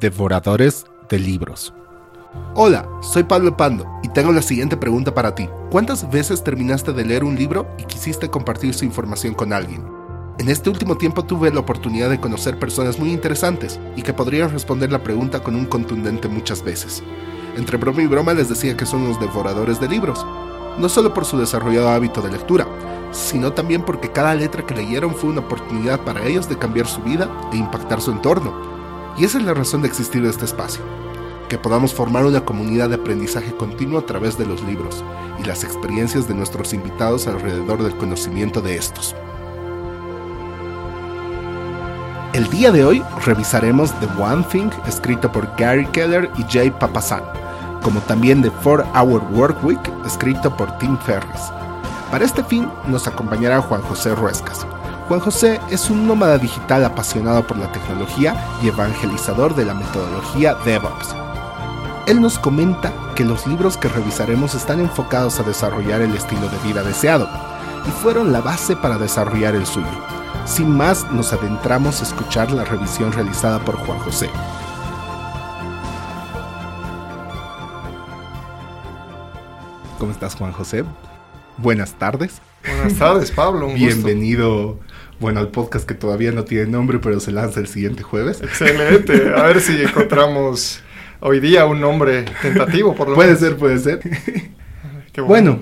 Devoradores de libros. Hola, soy Pablo Pando y tengo la siguiente pregunta para ti. ¿Cuántas veces terminaste de leer un libro y quisiste compartir su información con alguien? En este último tiempo tuve la oportunidad de conocer personas muy interesantes y que podrían responder la pregunta con un contundente muchas veces. Entre broma y broma les decía que son los devoradores de libros, no solo por su desarrollado hábito de lectura, sino también porque cada letra que leyeron fue una oportunidad para ellos de cambiar su vida e impactar su entorno. Y esa es la razón de existir este espacio, que podamos formar una comunidad de aprendizaje continuo a través de los libros y las experiencias de nuestros invitados alrededor del conocimiento de estos. El día de hoy revisaremos The One Thing, escrito por Gary Keller y Jay Papasan, como también The 4-Hour Work Week, escrito por Tim Ferriss. Para este fin nos acompañará Juan José Ruescas. Juan José es un nómada digital apasionado por la tecnología y evangelizador de la metodología DevOps. Él nos comenta que los libros que revisaremos están enfocados a desarrollar el estilo de vida deseado y fueron la base para desarrollar el suyo. Sin más, nos adentramos a escuchar la revisión realizada por Juan José. ¿Cómo estás, Juan José? Buenas tardes. Buenas tardes, Pablo. Un Bienvenido, bueno, al podcast que todavía no tiene nombre, pero se lanza el siguiente jueves. Excelente. A ver si encontramos hoy día un nombre tentativo, por lo Puede ser, puede ser. bueno.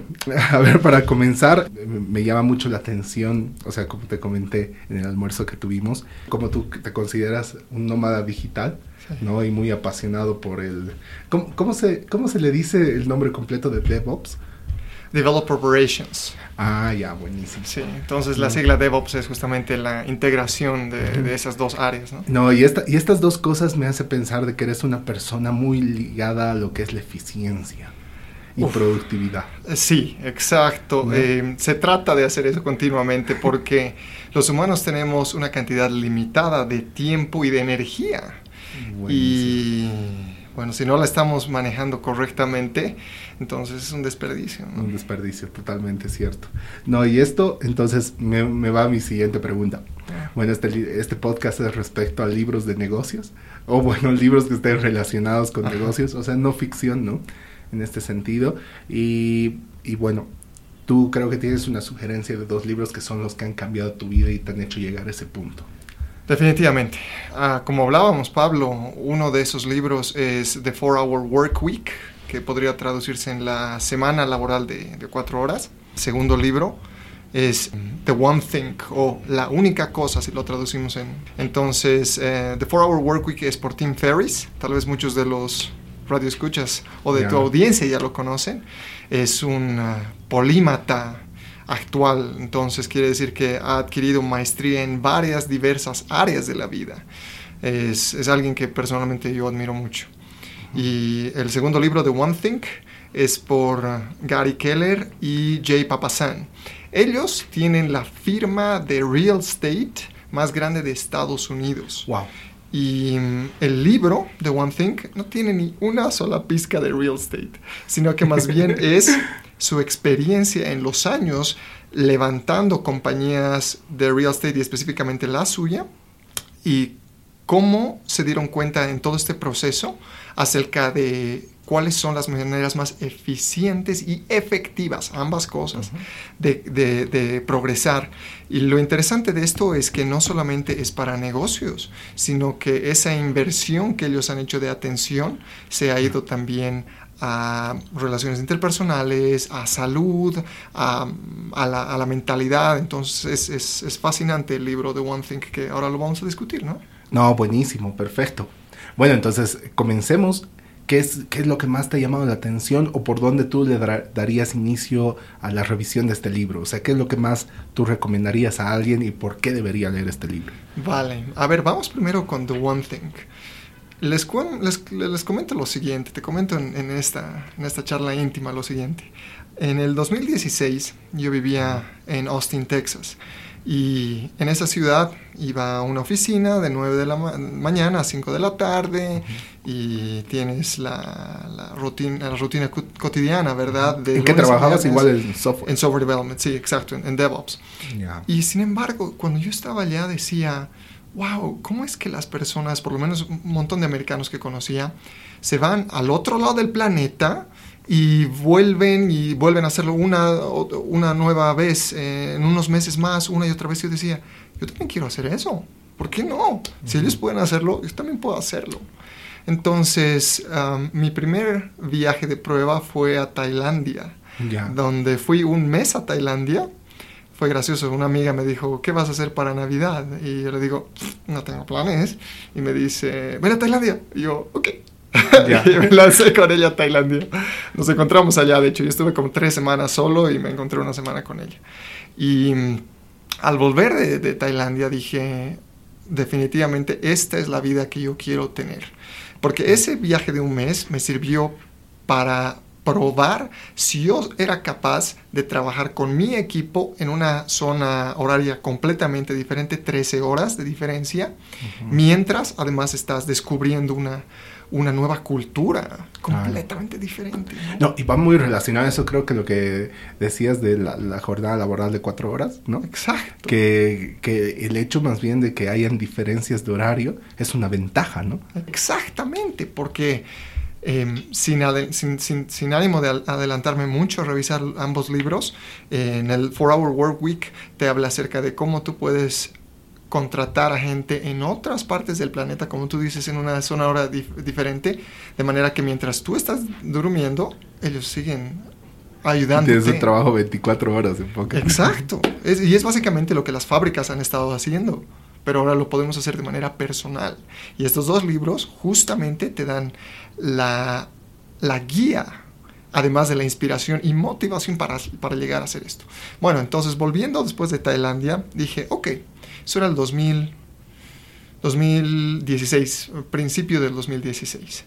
a ver, para comenzar, me llama mucho la atención, o sea, como te comenté en el almuerzo que tuvimos, como tú te consideras un nómada digital, ¿no? Y muy apasionado por el... ¿Cómo, cómo, se, ¿Cómo se le dice el nombre completo de DevOps? Develop Operations. Ah, ya, buenísimo. Sí, entonces la sigla DevOps es justamente la integración de, esas dos áreas, ¿no? No, y, esta, y estas dos cosas me hace pensar de que eres una persona muy ligada a lo que es la eficiencia y productividad. Sí, exacto. Eh, se trata de hacer eso continuamente porque los humanos tenemos una cantidad limitada de tiempo y de energía. Y bueno, si no la estamos manejando correctamente, entonces es un desperdicio. Un desperdicio, totalmente cierto. No, y esto, entonces me, me va a mi siguiente pregunta. Ah. Bueno, este, este podcast es respecto a libros de negocios, o bueno, libros que estén relacionados con negocios, o sea, no ficción, ¿no? en este sentido. Y, y bueno, tú creo que tienes una sugerencia de dos libros que son los que han cambiado tu vida y te han hecho llegar a ese punto. Definitivamente. Ah, como hablábamos, Pablo, uno de esos libros es The Four Hour Work Week, que podría traducirse en la semana laboral de, de cuatro horas. Segundo libro es The One Thing o La única cosa, si lo traducimos en. Entonces, eh, The Four Hour Work Week es por Tim Ferriss. Tal vez muchos de los radio escuchas o de tu audiencia ya lo conocen, es un ah, polímata actual, entonces quiere decir que ha adquirido maestría en varias diversas áreas de la vida. Es, es alguien que personalmente yo admiro mucho. Y el segundo libro de One Thing es por Gary Keller y Jay Papasan. Ellos tienen la firma de real estate más grande de Estados Unidos. Wow. Y mm, el libro de One Thing no tiene ni una sola pizca de real estate, sino que más bien es su experiencia en los años levantando compañías de real estate y específicamente la suya y cómo se dieron cuenta en todo este proceso acerca de cuáles son las maneras más eficientes y efectivas, ambas cosas, de, progresar. Y lo interesante de esto es que no solamente es para negocios, sino que esa inversión que ellos han hecho de atención se ha ido también a relaciones interpersonales, a salud, a, la, mentalidad. Entonces es, es, fascinante el libro de One Thing que ahora lo vamos a discutir, ¿no? No, buenísimo, perfecto. Bueno, entonces comencemos ¿Qué es, ¿Qué es lo que más te ha llamado la atención o por dónde tú le darías inicio a la revisión de este libro? O sea, ¿qué es lo que más tú recomendarías a alguien y por qué debería leer este libro? Vale, a ver, vamos primero con The One Thing. Les, les, les comento lo siguiente, te comento en, en, esta, en esta charla íntima lo siguiente. En el 2016 yo vivía en Austin, Texas. Y en esa ciudad iba a una oficina de 9 de la mañana a 5 de la tarde y tienes la, la, rutina, la rutina cotidiana, ¿verdad? ¿En qué trabajabas igual en software? En software development, sí, exacto, en, DevOps. Y sin embargo, cuando yo estaba allá decía, wow, ¿cómo es que las personas, por lo menos un montón de americanos que conocía, se van al otro lado del planeta y vuelven y vuelven a hacerlo una, una nueva vez, eh, en unos meses más, una y otra vez? Yo decía, yo también quiero hacer eso. ¿Por qué no? Si ellos pueden hacerlo, yo también puedo hacerlo. Entonces, mi primer viaje de prueba fue a Tailandia, donde fui un mes a Tailandia fue gracioso. Una amiga me dijo, ¿qué vas a hacer para Navidad? Y yo le digo, no tengo planes. Y me dice, ven a Tailandia. Y yo, ok. y me lancé con ella a Tailandia. Nos encontramos allá, de hecho, yo estuve como tres semanas solo y me encontré una semana con ella. Y mm, al volver de, de Tailandia dije, definitivamente esta es la vida que yo quiero tener. Porque ese viaje de un mes me sirvió para probar si yo era capaz de trabajar con mi equipo en una zona horaria completamente diferente, 13 horas de diferencia, mientras además estás descubriendo una, una nueva cultura completamente diferente. ¿no? y va muy relacionado a eso, creo que lo que decías de la, jornada laboral de cuatro horas, ¿no? Exacto. Que, que, el hecho más bien de que hayan diferencias de horario es una ventaja, ¿no? Exactamente, porque Em, sin, sin, ánimo de adelantarme mucho, revisar ambos libros. en el 4-Hour Work Week te habla acerca de cómo tú puedes contratar a gente en otras partes del planeta, como tú dices, en una zona hora diferente, de manera que mientras tú estás durmiendo, ellos siguen ayudando. Tienes un trabajo 24 horas en poco. Exacto. y es básicamente lo que las fábricas han estado haciendo pero ahora lo podemos hacer de manera personal. Y estos dos libros justamente te dan la, guía, además de la inspiración y motivación para, para, llegar a hacer esto. Bueno, entonces volviendo después de Tailandia, dije, ok, eso era el 2000, 2016, principio del 2016.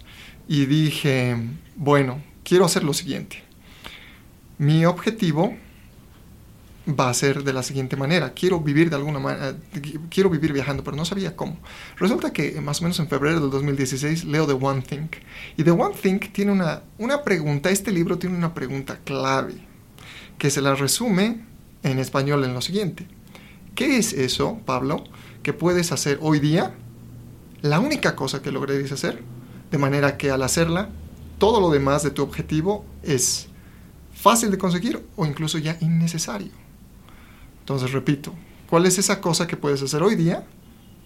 Y dije, bueno, quiero hacer lo siguiente. Mi objetivo va a ser de la siguiente manera. Quiero vivir de alguna manera, quiero vivir viajando, pero no sabía cómo. Resulta que más o menos en febrero del 2016 leo The One Thing. Y The One Thing tiene una, una pregunta, este libro tiene una pregunta clave, que se la resume en español en lo siguiente. ¿Qué es eso, Pablo, que puedes hacer hoy día? La única cosa que logréis hacer, de manera que al hacerla, todo lo demás de tu objetivo es fácil de conseguir o incluso ya innecesario. Entonces, repito, ¿cuál es esa cosa que puedes hacer hoy día?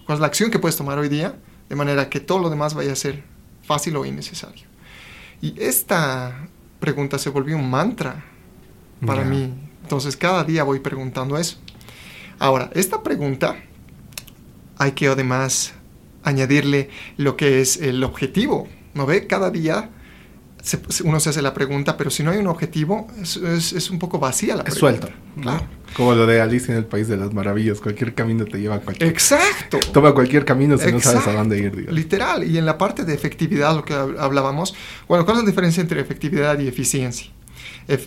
¿Cuál es la acción que puedes tomar hoy día? De manera que todo lo demás vaya a ser fácil o innecesario. Y esta pregunta se volvió un mantra para mí. Entonces, cada día voy preguntando eso. Ahora, esta pregunta hay que además añadirle lo que es el objetivo. ¿No ve? Cada día uno se hace la pregunta, pero si no hay un objetivo, es, es, un poco vacía la pregunta. Suelto. Claro. Como lo de Alicia en el País de las Maravillas, cualquier camino te lleva a cualquier... Exacto. Toma cualquier camino si no sabes a dónde ir. Literal. Y en la parte de efectividad, lo que hablábamos, bueno, ¿cuál es la diferencia entre efectividad y eficiencia?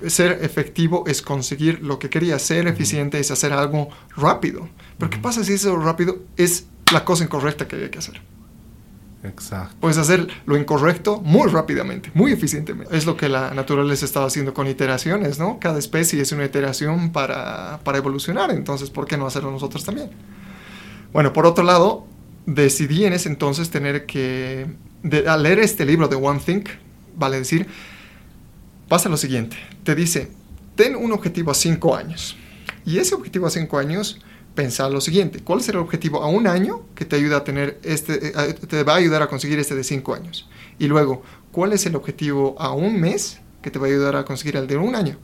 Ser efectivo es conseguir lo que quería, ser eficiente es hacer algo rápido. Pero ¿qué pasa si eso rápido es la cosa incorrecta que hay que hacer? Exacto. Puedes hacer lo incorrecto muy rápidamente, muy eficientemente. Es lo que la naturaleza estaba haciendo con iteraciones, ¿no? Cada especie es una iteración para, para evolucionar, entonces, ¿por qué no hacerlo nosotros también? Bueno, por otro lado, decidí en ese entonces tener que, al leer este libro de One Think, vale decir, pasa lo siguiente, te dice, ten un objetivo a cinco años. Y ese objetivo a cinco años pensar lo siguiente, ¿cuál es el objetivo a un año que te ayuda a tener este, eh, te va a ayudar a conseguir este de cinco años? Y luego, ¿cuál es el objetivo a un mes que te va a ayudar a conseguir el de un año?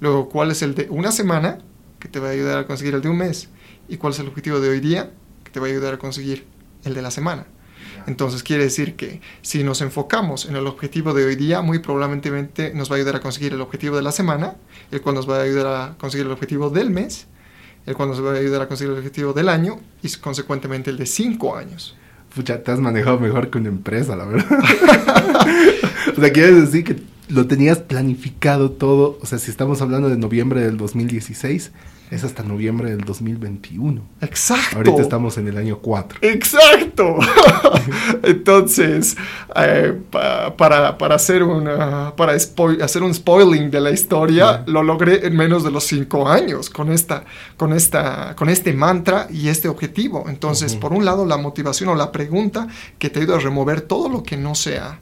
Luego, ¿cuál es el de una semana que te va a ayudar a conseguir el de un mes? ¿Y cuál es el objetivo de hoy día que te va a ayudar a conseguir el de la semana? Entonces quiere decir que si nos enfocamos en el objetivo de hoy día, muy probablemente nos va a ayudar a conseguir el objetivo de la semana, el cual nos va a ayudar a conseguir el objetivo del mes el cual nos va a ayudar a conseguir el objetivo del año y consecuentemente el de cinco años. Pucha, te has manejado mejor que una empresa, la verdad. o sea, quieres decir que lo tenías planificado todo. O sea, si estamos hablando de noviembre del 2016, es hasta noviembre del 2021. Exacto. Ahorita estamos en el año 4. Exacto. Entonces, eh, para, para, hacer, una, para hacer un spoiling de la historia, lo logré en menos de los 5 años con, esta, con, esta, con este mantra y este objetivo. Entonces, por un lado, la motivación o la pregunta que te ayuda a remover todo lo que no sea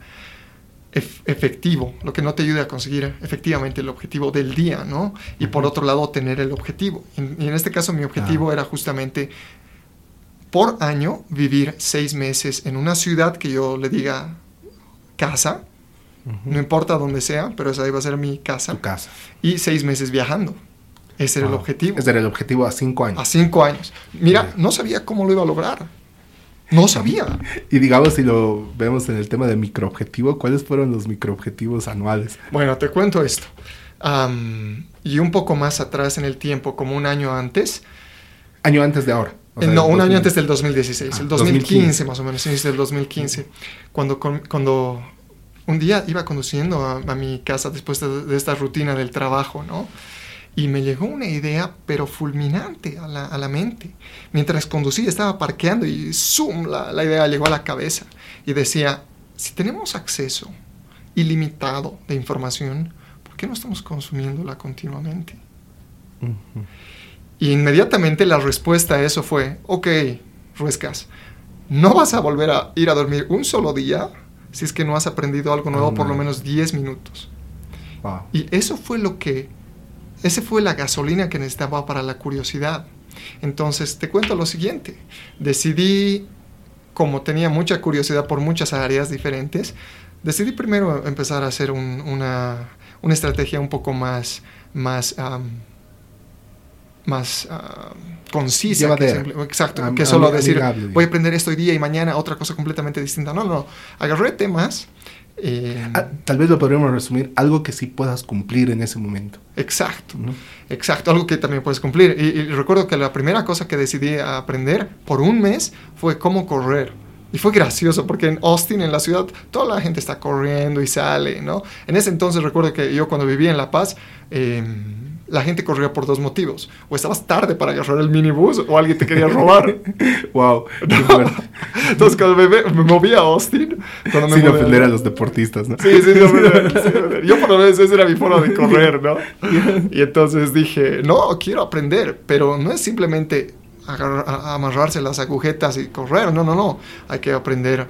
efectivo, lo que no te ayude a conseguir efectivamente el objetivo del día, ¿no? Y por otro lado, tener el objetivo. y en este caso mi objetivo era justamente por año vivir seis meses en una ciudad que yo le diga casa, no importa dónde sea, pero esa iba a ser mi casa. Tu casa. Y seis meses viajando. Ese era el objetivo. Ese era el objetivo a cinco años. A cinco años. Mira, no sabía cómo lo iba a lograr. No sabía. Y digamos, si lo vemos en el tema de microobjetivo, ¿cuáles fueron los microobjetivos anuales? Bueno, te cuento esto. y un poco más atrás en el tiempo, como un año antes. Año antes de ahora. no, un año antes del 2016, ah, el 2015, más o menos, inicio del 2015, cuando, cuando un día iba conduciendo a, mi casa después de, de, esta rutina del trabajo, ¿no? Y me llegó una idea, pero fulminante a la, mente. Mientras conducía, estaba parqueando y ¡zoom! La, la, idea llegó a la cabeza. Y decía, si tenemos acceso ilimitado de información, ¿por qué no estamos consumiéndola continuamente? Y inmediatamente la respuesta a eso fue, ok, Ruescas, no vas a volver a ir a dormir un solo día si es que no has aprendido algo nuevo por lo menos 10 minutos. Y eso fue lo que esa fue la gasolina que necesitaba para la curiosidad. Entonces, te cuento lo siguiente. Decidí, como tenía mucha curiosidad por muchas áreas diferentes, decidí primero empezar a hacer una, estrategia un poco más, más, más concisa. exacto, que solo decir, voy a aprender esto hoy día y mañana otra cosa completamente distinta. No, no, agarré temas eh, ah, tal vez lo podríamos resumir, algo que sí puedas cumplir en ese momento. Exacto, exacto, algo que también puedes cumplir. Y, recuerdo que la primera cosa que decidí aprender por un mes fue cómo correr. Y fue gracioso porque en Austin, en la ciudad, toda la gente está corriendo y sale, ¿no? En ese entonces recuerdo que yo cuando vivía en La Paz, eh, la gente corría por dos motivos. O estabas tarde para agarrar el minibús o alguien te quería robar. wow. Entonces cuando me, me, moví a Austin... Cuando Sin ofender a los deportistas, ¿no? Sí, sí, yo por lo menos esa era mi forma de correr, ¿no? Y entonces dije, no, quiero aprender, pero no es simplemente amarrarse las agujetas y correr, no, no, no. Hay que aprender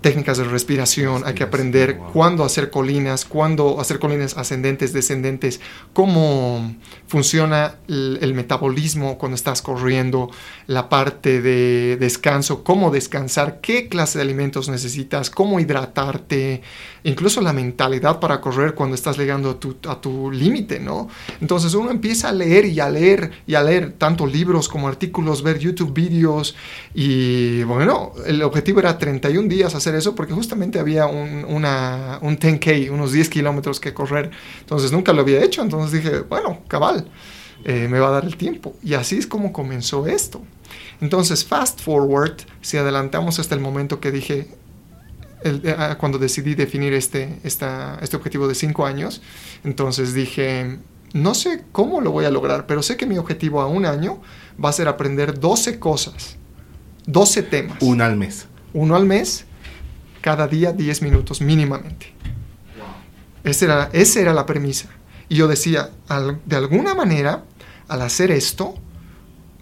técnicas de respiración, hay que aprender cuándo hacer colinas, cuándo hacer colinas ascendentes, descendentes, cómo funciona el, metabolismo cuando estás corriendo, la parte de descanso, cómo descansar, qué clase de alimentos necesitas, cómo hidratarte, incluso la mentalidad para correr cuando estás llegando a tu, a tu límite, ¿no? Entonces uno empieza a leer y a leer y a leer tanto libros como artículos, ver YouTube videos y bueno, el objetivo era 31 días hacer eso porque justamente había un, una, un 10K, unos 10 kilómetros que correr, entonces nunca lo había hecho, entonces dije, bueno, cabal. Eh, me va a dar el tiempo. Y así es como comenzó esto. Entonces, fast forward, si adelantamos hasta el momento que dije, eh, ah, cuando decidí definir este, esta, este objetivo de cinco años, entonces dije, no sé cómo lo voy a lograr, pero sé que mi objetivo a un año va a ser aprender 12 cosas, 12 temas. Uno al mes. Uno al mes, cada día 10 minutos mínimamente. Esa era, esa era la premisa. Y yo decía, de alguna manera, al hacer esto,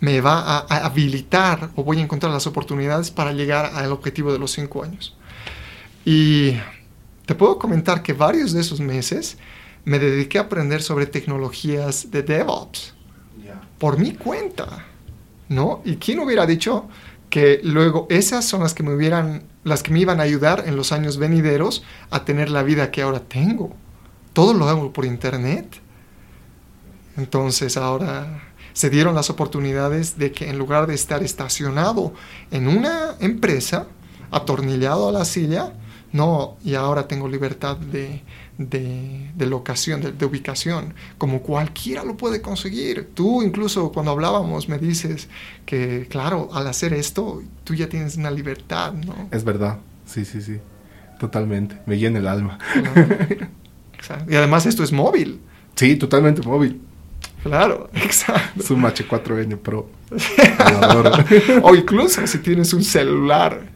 me va a, a, habilitar o voy a encontrar las oportunidades para llegar al objetivo de los cinco años. Y te puedo comentar que varios de esos meses me dediqué a aprender sobre tecnologías de DevOps por mi cuenta, ¿no? ¿Y quién hubiera dicho que luego esas son las que me hubieran, las que me iban a ayudar en los años venideros a tener la vida que ahora tengo? Todo lo hago por internet. Entonces ahora se dieron las oportunidades de que en lugar de estar estacionado en una empresa, atornillado a la silla, no, y ahora tengo libertad de, locación, de, ubicación, como cualquiera lo puede conseguir. Tú incluso cuando hablábamos me dices que, claro, al hacer esto, tú ya tienes una libertad, ¿no? Es verdad, sí, sí, sí, totalmente, me llena el alma. Exacto. Y además esto es móvil. Sí, totalmente móvil. Claro, exacto. Es un H4N Pro. o incluso si tienes un celular,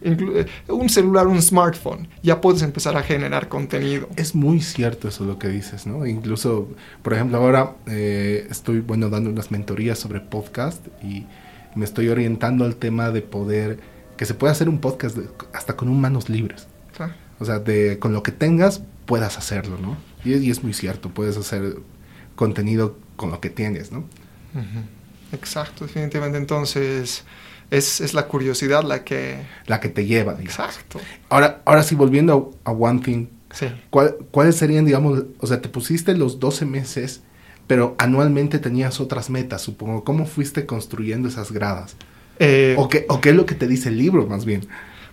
un celular, un smartphone, ya puedes empezar a generar contenido. Es muy cierto eso lo que dices, ¿no? Incluso, por ejemplo, ahora eh, estoy, bueno, dando unas mentorías sobre podcast y me estoy orientando al tema de poder, que se puede hacer un podcast hasta con un manos libres. O sea, de, con lo que tengas, puedas hacerlo, ¿no? Y, y es muy cierto, puedes hacer contenido con lo que tienes, ¿no? Exacto, definitivamente. Entonces, es, la curiosidad la que... La que te lleva. Exacto. Ahora, ahora sí, volviendo a, One Thing. Sí. ¿Cuáles serían, digamos, o sea, te pusiste los 12 meses, pero anualmente tenías otras metas, supongo. ¿Cómo fuiste construyendo esas gradas? Eh, ¿O, qué, ¿O qué es lo que te dice el libro, más bien?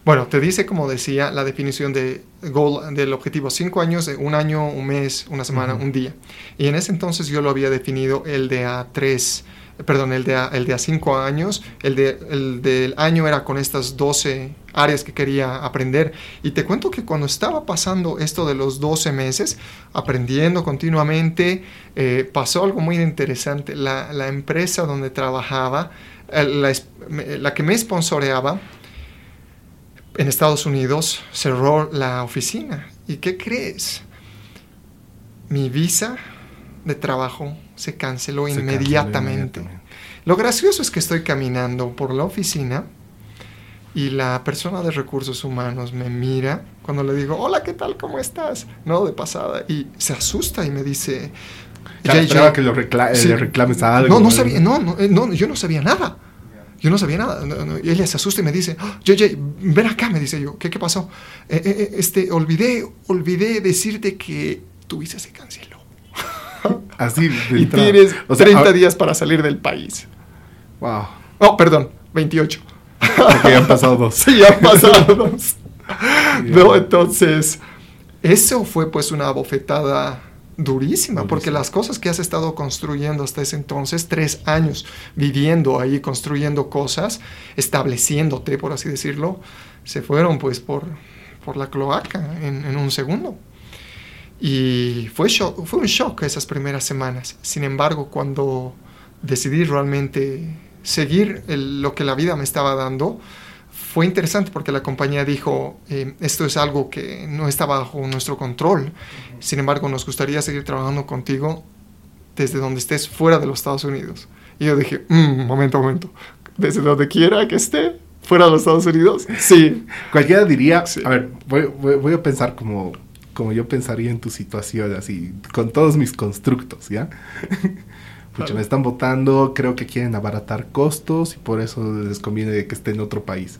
Bueno, te dice, como decía, la definición de goal, del objetivo. Cinco años, un año, un mes, una semana, un día. Y en ese entonces yo lo había definido el de a tres, perdón, el de a, el de a cinco años. El, de, el del año era con estas 12 áreas que quería aprender. Y te cuento que cuando estaba pasando esto de los 12 meses, aprendiendo continuamente, eh, pasó algo muy interesante. La, la empresa donde trabajaba, la, la que me sponsoreaba, en Estados Unidos cerró la oficina. ¿Y qué crees? Mi visa de trabajo se canceló, inmediatamente. Lo gracioso es que estoy caminando por la oficina y la persona de recursos humanos me mira cuando le digo, hola, ¿qué tal? ¿Cómo estás? No, de pasada. Y se asusta y me dice... Ya, que lo le reclames algo. No, no sabía, no, no, eh, no, yo no sabía nada. Yo no sabía nada. Y ella se asusta y me dice, JJ, ah, ven acá, me dice yo, ¿qué, qué pasó? Eh, eh, este, olvidé, olvidé decirte que tu visa se canceló. Así, Y tienes 30 días para salir del país. Wow. Oh, perdón, 28. Porque ya han pasado dos. sí, ya han pasado dos. no, entonces, eso fue pues una bofetada durísima, porque las cosas que has estado construyendo hasta ese entonces, tres años viviendo ahí, construyendo cosas, estableciéndote, por así decirlo, se fueron pues por, por la cloaca en, un segundo. Y fue, fue un shock esas primeras semanas. Sin embargo, cuando decidí realmente seguir lo que la vida me estaba dando, fue interesante porque la compañía dijo, eh, esto es algo que no está bajo nuestro control, sin embargo nos gustaría seguir trabajando contigo desde donde estés fuera de los Estados Unidos. Y yo dije, mm, momento, momento, desde donde quiera que esté, fuera de los Estados Unidos, sí. Cualquiera diría, a ver, voy, a pensar como, como yo pensaría en tu situación, así, con todos mis constructos, ¿ya? Pucha, me están votando, creo que quieren abaratar costos y por eso les conviene que esté en otro país.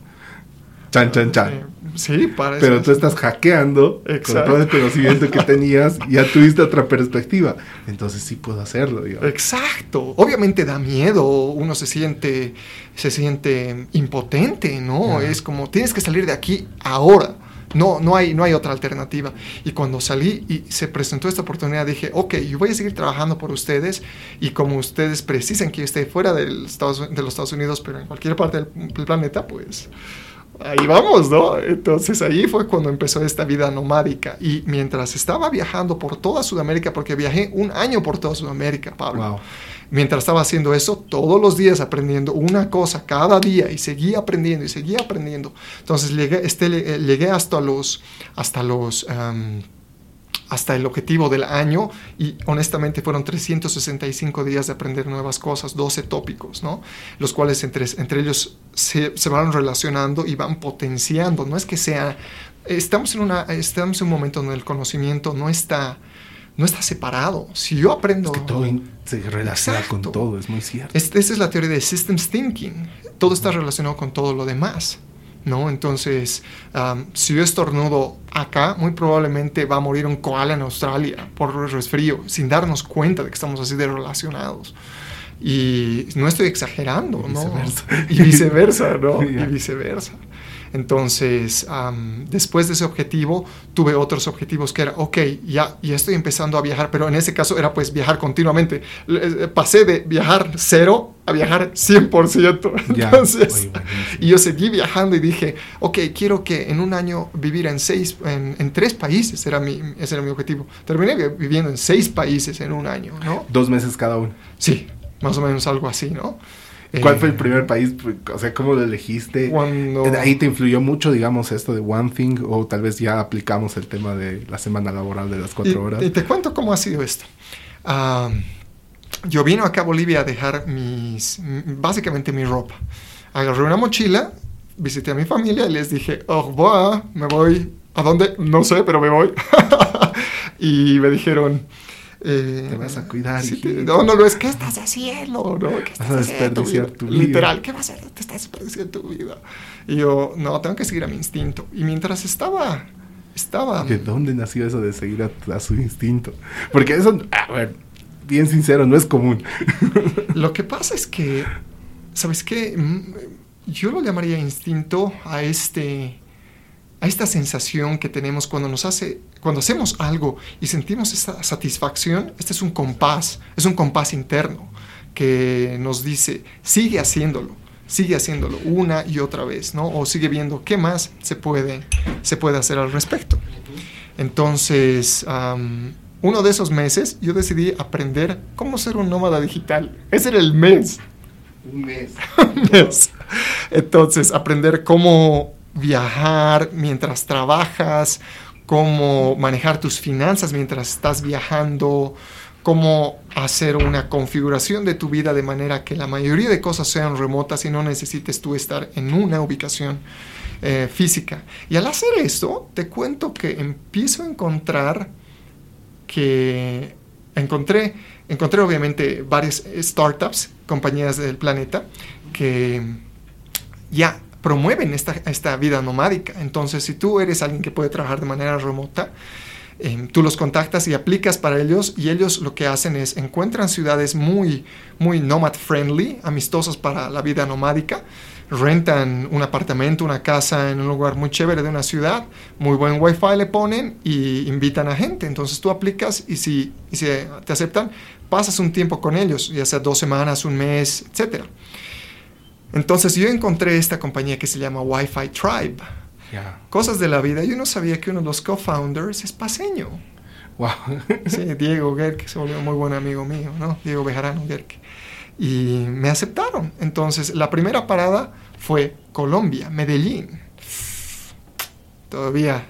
Chan, chan, chan. Sí, parece. Pero tú estás hackeando con todo el conocimiento que tenías, ya tuviste otra perspectiva. Entonces sí puedo hacerlo. Exacto. Obviamente da miedo, uno se siente, se siente impotente, ¿no? Es como, tienes que salir de aquí ahora. No, no hay, no hay otra alternativa. Y cuando salí y se presentó esta oportunidad, dije, ok, yo voy a seguir trabajando por ustedes y como ustedes precisan que esté fuera del Estados, de los Estados Unidos, pero en cualquier parte del planeta, pues ahí vamos, ¿no? Entonces ahí fue cuando empezó esta vida nomádica. Y mientras estaba viajando por toda Sudamérica, porque viajé un año por toda Sudamérica, Pablo. Mientras estaba haciendo eso, todos los días aprendiendo una cosa cada día y seguía aprendiendo y seguía aprendiendo. Entonces llegué, este, llegué hasta los, hasta los hasta el objetivo del año y honestamente fueron 365 días de aprender nuevas cosas, 12 tópicos, ¿no? Los cuales entre, entre ellos se, se, van relacionando y van potenciando. No es que sea... Estamos en, una, estamos en un momento donde el conocimiento no está, no está separado. Si yo aprendo... Es que todo se relaciona con todo, es muy cierto. esa es la teoría de systems thinking. Todo está relacionado con todo lo demás. ¿no? Entonces, si yo estornudo acá, muy probablemente va a morir un koala en Australia por resfrío, sin darnos cuenta de que estamos así de relacionados. Y no estoy exagerando, y ¿no? Viceversa. Y viceversa, ¿no? Y viceversa. Entonces, después de ese objetivo, tuve otros objetivos que era, ok, ya, ya estoy empezando a viajar, pero en ese caso era pues viajar continuamente. Eh, pasé de viajar cero a viajar 100%. Entonces, y yo seguí viajando y dije, ok, quiero que en un año vivir en seis, en, en, tres países, era mi, ese era mi objetivo. Terminé viviendo en seis países en un año, ¿no? Dos meses cada uno. Sí, más o menos algo así, ¿no? ¿Cuál fue el eh, primer país? O sea, ¿cómo lo elegiste? Cuando... ¿Ahí te influyó mucho, digamos, esto de One Thing? ¿O tal vez ya aplicamos el tema de la semana laboral de las cuatro horas? Y te cuento cómo ha sido esto. yo vino acá a Bolivia a dejar mis, básicamente mi ropa. Agarré una mochila, visité a mi familia y les dije, oh, voy, me voy. ¿A dónde? No sé, pero me voy. y me dijeron, eh, te vas a cuidar. no, no, no, es que estás haciendo, ¿no? ¿Qué estás vas a desperdiciar tu vida? Literal, ¿qué vas a hacer? Te estás desperdiciando tu vida. Y yo, no, tengo que seguir a mi instinto. Y mientras estaba, estaba... ¿De dónde nació eso de seguir a, su instinto? Porque eso, a ver, bien sincero, no es común. Lo que pasa es que, ¿sabes qué? Mm, yo lo llamaría instinto a este a esta sensación que tenemos cuando nos hace, cuando hacemos algo y sentimos esta satisfacción, este es un compás, es un compás interno que nos dice, sigue haciéndolo, sigue haciéndolo una y otra vez, ¿no? O sigue viendo qué más se puede, se puede hacer al respecto. Entonces, uno de esos meses yo decidí aprender cómo ser un nómada digital. Ese era el mes. Un mes. un mes. Entonces, aprender cómo viajar mientras trabajas, cómo manejar tus finanzas mientras estás viajando, cómo hacer una configuración de tu vida de manera que la mayoría de cosas sean remotas y no necesites tú estar en una ubicación eh, física. Y al hacer esto, te cuento que empiezo a encontrar que encontré, encontré obviamente varias startups, compañías del planeta, que ya promueven esta, esta vida nomádica. Entonces, si tú eres alguien que puede trabajar de manera remota, em, tú los contactas y aplicas para ellos y ellos lo que hacen es encuentran ciudades muy, muy nomad friendly, amistosas para la vida nomádica, rentan un apartamento, una casa en un lugar muy chévere de una ciudad, muy buen wifi le ponen y invitan a gente. Entonces tú aplicas y si, y si te aceptan, pasas un tiempo con ellos, ya sea dos semanas, un mes, etcétera. Entonces yo encontré esta compañía que se llama Wi-Fi Tribe. Cosas de la vida. Yo no sabía que uno de los co-founders es paseño. Wow. sí, Diego Gerke se volvió muy buen amigo mío, ¿no? Diego Bejarano Gerke. Y me aceptaron. Entonces la primera parada fue Colombia, Medellín. Todavía,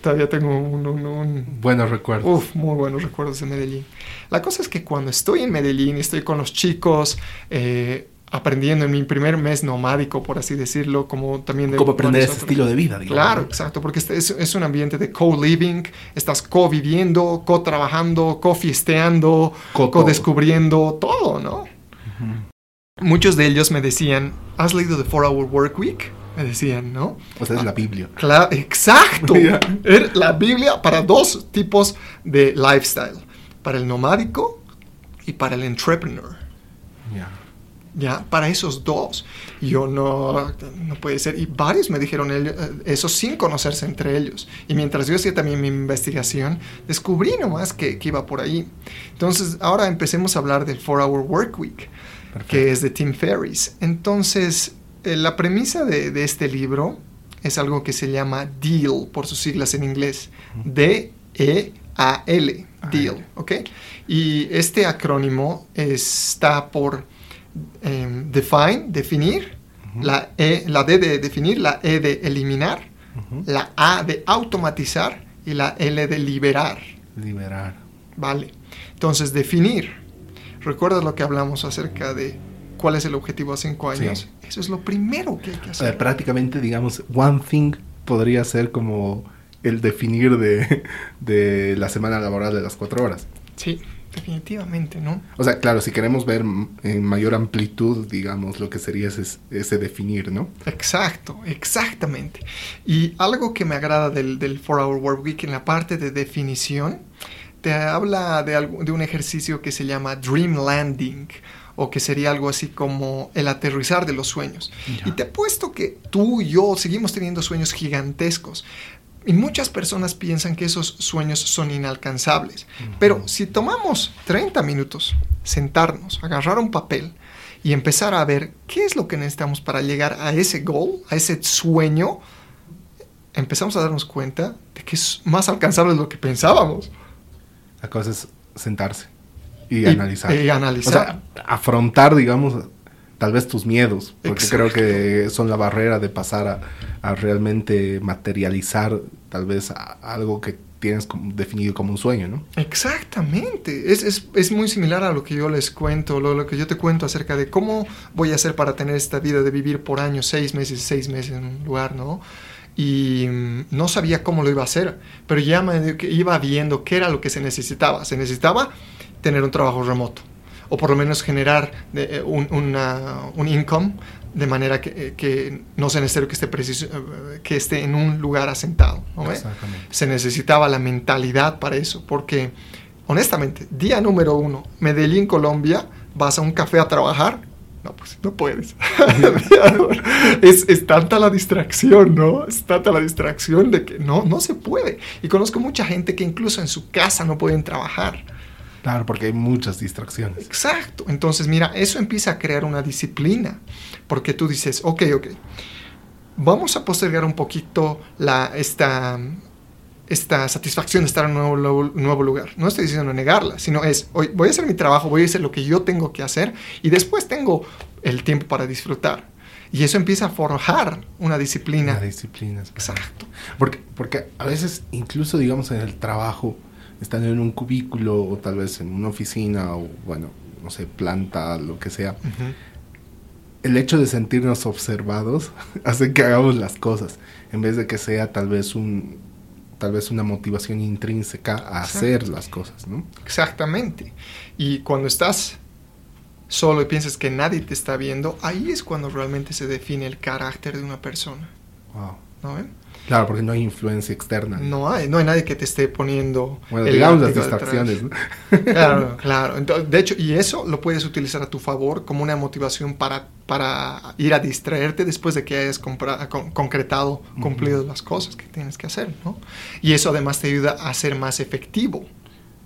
todavía tengo un, buenos recuerdos. Uf, muy buenos recuerdos de Medellín. La cosa es que cuando estoy en Medellín y estoy con los chicos, eh, aprendiendo en mi primer mes nomádico, por así decirlo, como también de... Como aprender ese estilo de vida, digamos. Claro, exacto, porque este es, es un ambiente de co-living, estás co-viviendo, co-trabajando, co-fiesteando, co-descubriendo, todo, ¿no? Muchos de ellos me decían, ¿has leído The 4 Hour Work Week? Me decían, ¿no? O sea, es la Biblia. Claro, exacto. Es la Biblia para dos tipos de lifestyle, para el nomádico y para el entrepreneur. Ya para esos dos. Yo no, no puede ser. Y varios me dijeron eso sin conocerse entre ellos. Y mientras yo hacía también mi investigación, descubrí nomás que, que iba por ahí. Entonces, ahora empecemos a hablar del 4-Hour Work Week, que es de Tim Ferriss. Entonces, eh, la premisa de, de, este libro es algo que se llama DEAL, por sus siglas en inglés. D-E-A-L, DEAL, ¿ok? Y este acrónimo está por Em, define, definir, la, e, la D de definir, la E de eliminar, la A de automatizar y la L de liberar. Liberar. Vale. Entonces, definir. ¿Recuerdas lo que hablamos acerca de cuál es el objetivo a cinco años? Eso es lo primero que hay que hacer. prácticamente, digamos, one thing podría ser como el definir de, de la semana laboral de las cuatro horas. Sí, Definitivamente, ¿no? O sea, claro, si queremos ver en mayor amplitud, digamos, lo que sería ese, ese definir, ¿no? Exacto, exactamente. Y algo que me agrada del, del 4-Hour Work Week en la parte de definición, te habla de, algo, de un ejercicio que se llama Dream Landing o que sería algo así como el aterrizar de los sueños. Y te apuesto que tú y yo seguimos teniendo sueños gigantescos. Y muchas personas piensan que esos sueños son inalcanzables. Pero si tomamos 30 minutos, sentarnos, agarrar un papel y empezar a ver qué es lo que necesitamos para llegar a ese goal, a ese sueño, empezamos a darnos cuenta de que es más alcanzable de lo que pensábamos. La cosa es sentarse y, analizar. Y analizar. O sea, afrontar, digamos, tal vez tus miedos, porque creo que son la barrera de pasar a, realmente materializar tal vez algo que tienes definido como un sueño, ¿no? Exactamente. Es, es, es, muy similar a lo que yo les cuento, lo, lo, que yo te cuento acerca de cómo voy a hacer para tener esta vida de vivir por años, seis meses, seis meses en un lugar, ¿no? y mm, no sabía cómo lo iba a hacer, pero ya me iba viendo qué era lo que se necesitaba. Se necesitaba tener un trabajo remoto o por lo menos generar eh, un, un, income de manera que, eh, que, no sea necesario que esté, preciso, eh, que esté en un lugar asentado. Se necesitaba la mentalidad para eso, porque honestamente, día número uno, Medellín, Colombia, vas a un café a trabajar no, pues no puedes. es, es, tanta la distracción, ¿no? Es tanta la distracción de que no, no se puede. Y conozco mucha gente que incluso en su casa no pueden trabajar. Claro, porque hay muchas distracciones. Exacto. Entonces, mira, eso empieza a crear una disciplina. Porque tú dices, ok, ok, vamos a postergar un poquito la, esta, esta satisfacción de estar en un nuevo, nuevo, lugar. No estoy diciendo negarla, sino es, hoy voy a hacer mi trabajo, voy a hacer lo que yo tengo que hacer y después tengo el tiempo para disfrutar. Y eso empieza a forjar una disciplina. Una disciplina. Exacto. Porque, porque a veces, incluso digamos en el trabajo, estando en un cubículo o tal vez en una oficina o, bueno, no sé, planta, lo que sea, el hecho de sentirnos observados hace que hagamos las cosas, en vez de que sea tal vez un, tal vez una motivación intrínseca a hacer las cosas, ¿no? Exactamente. Y cuando estás solo y piensas que nadie te está viendo, ahí es cuando realmente se define el carácter de una persona. Wow. ¿No ven? Claro, porque no hay influencia externa. No hay, no hay nadie que te esté poniendo. Bueno, digamos las distracciones. Claro, claro. de hecho, y eso lo puedes utilizar a tu favor como una motivación para, para ir a distraerte después de que hayas concretado, cumplido las cosas que tienes que hacer, ¿no? Y eso además te ayuda a ser más efectivo.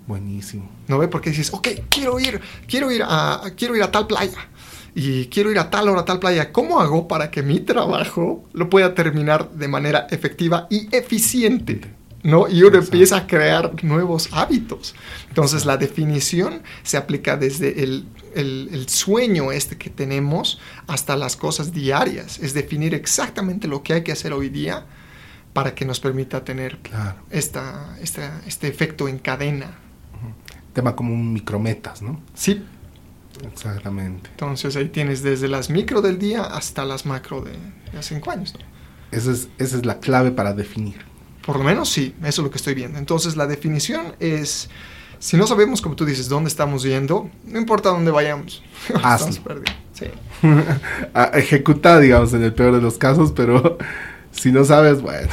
Buenísimo. ¿No ve? Porque dices, ok, quiero ir, quiero ir a, quiero ir a tal playa y quiero ir a tal hora a tal playa. ¿Cómo hago para que mi trabajo lo pueda terminar de manera efectiva y eficiente? ¿no? Y uno empieza a crear nuevos hábitos. Entonces la definición se aplica desde el, el, sueño este que tenemos hasta las cosas diarias. Es definir exactamente lo que hay que hacer hoy día para que nos permita tener esta, esta, este efecto en cadena. Tema como un micrometas, ¿no? Sí, Exactamente. Entonces ahí tienes desde las micro del día hasta las macro de, hace cinco años. Esa, es, esa es la clave para definir. Por lo menos sí, eso es lo que estoy viendo. Entonces la definición es, si no sabemos, como tú dices, dónde estamos yendo, no importa dónde vayamos. estamos perdidos. Sí. Ejecuta, digamos, en el peor de los casos, pero si no sabes, bueno.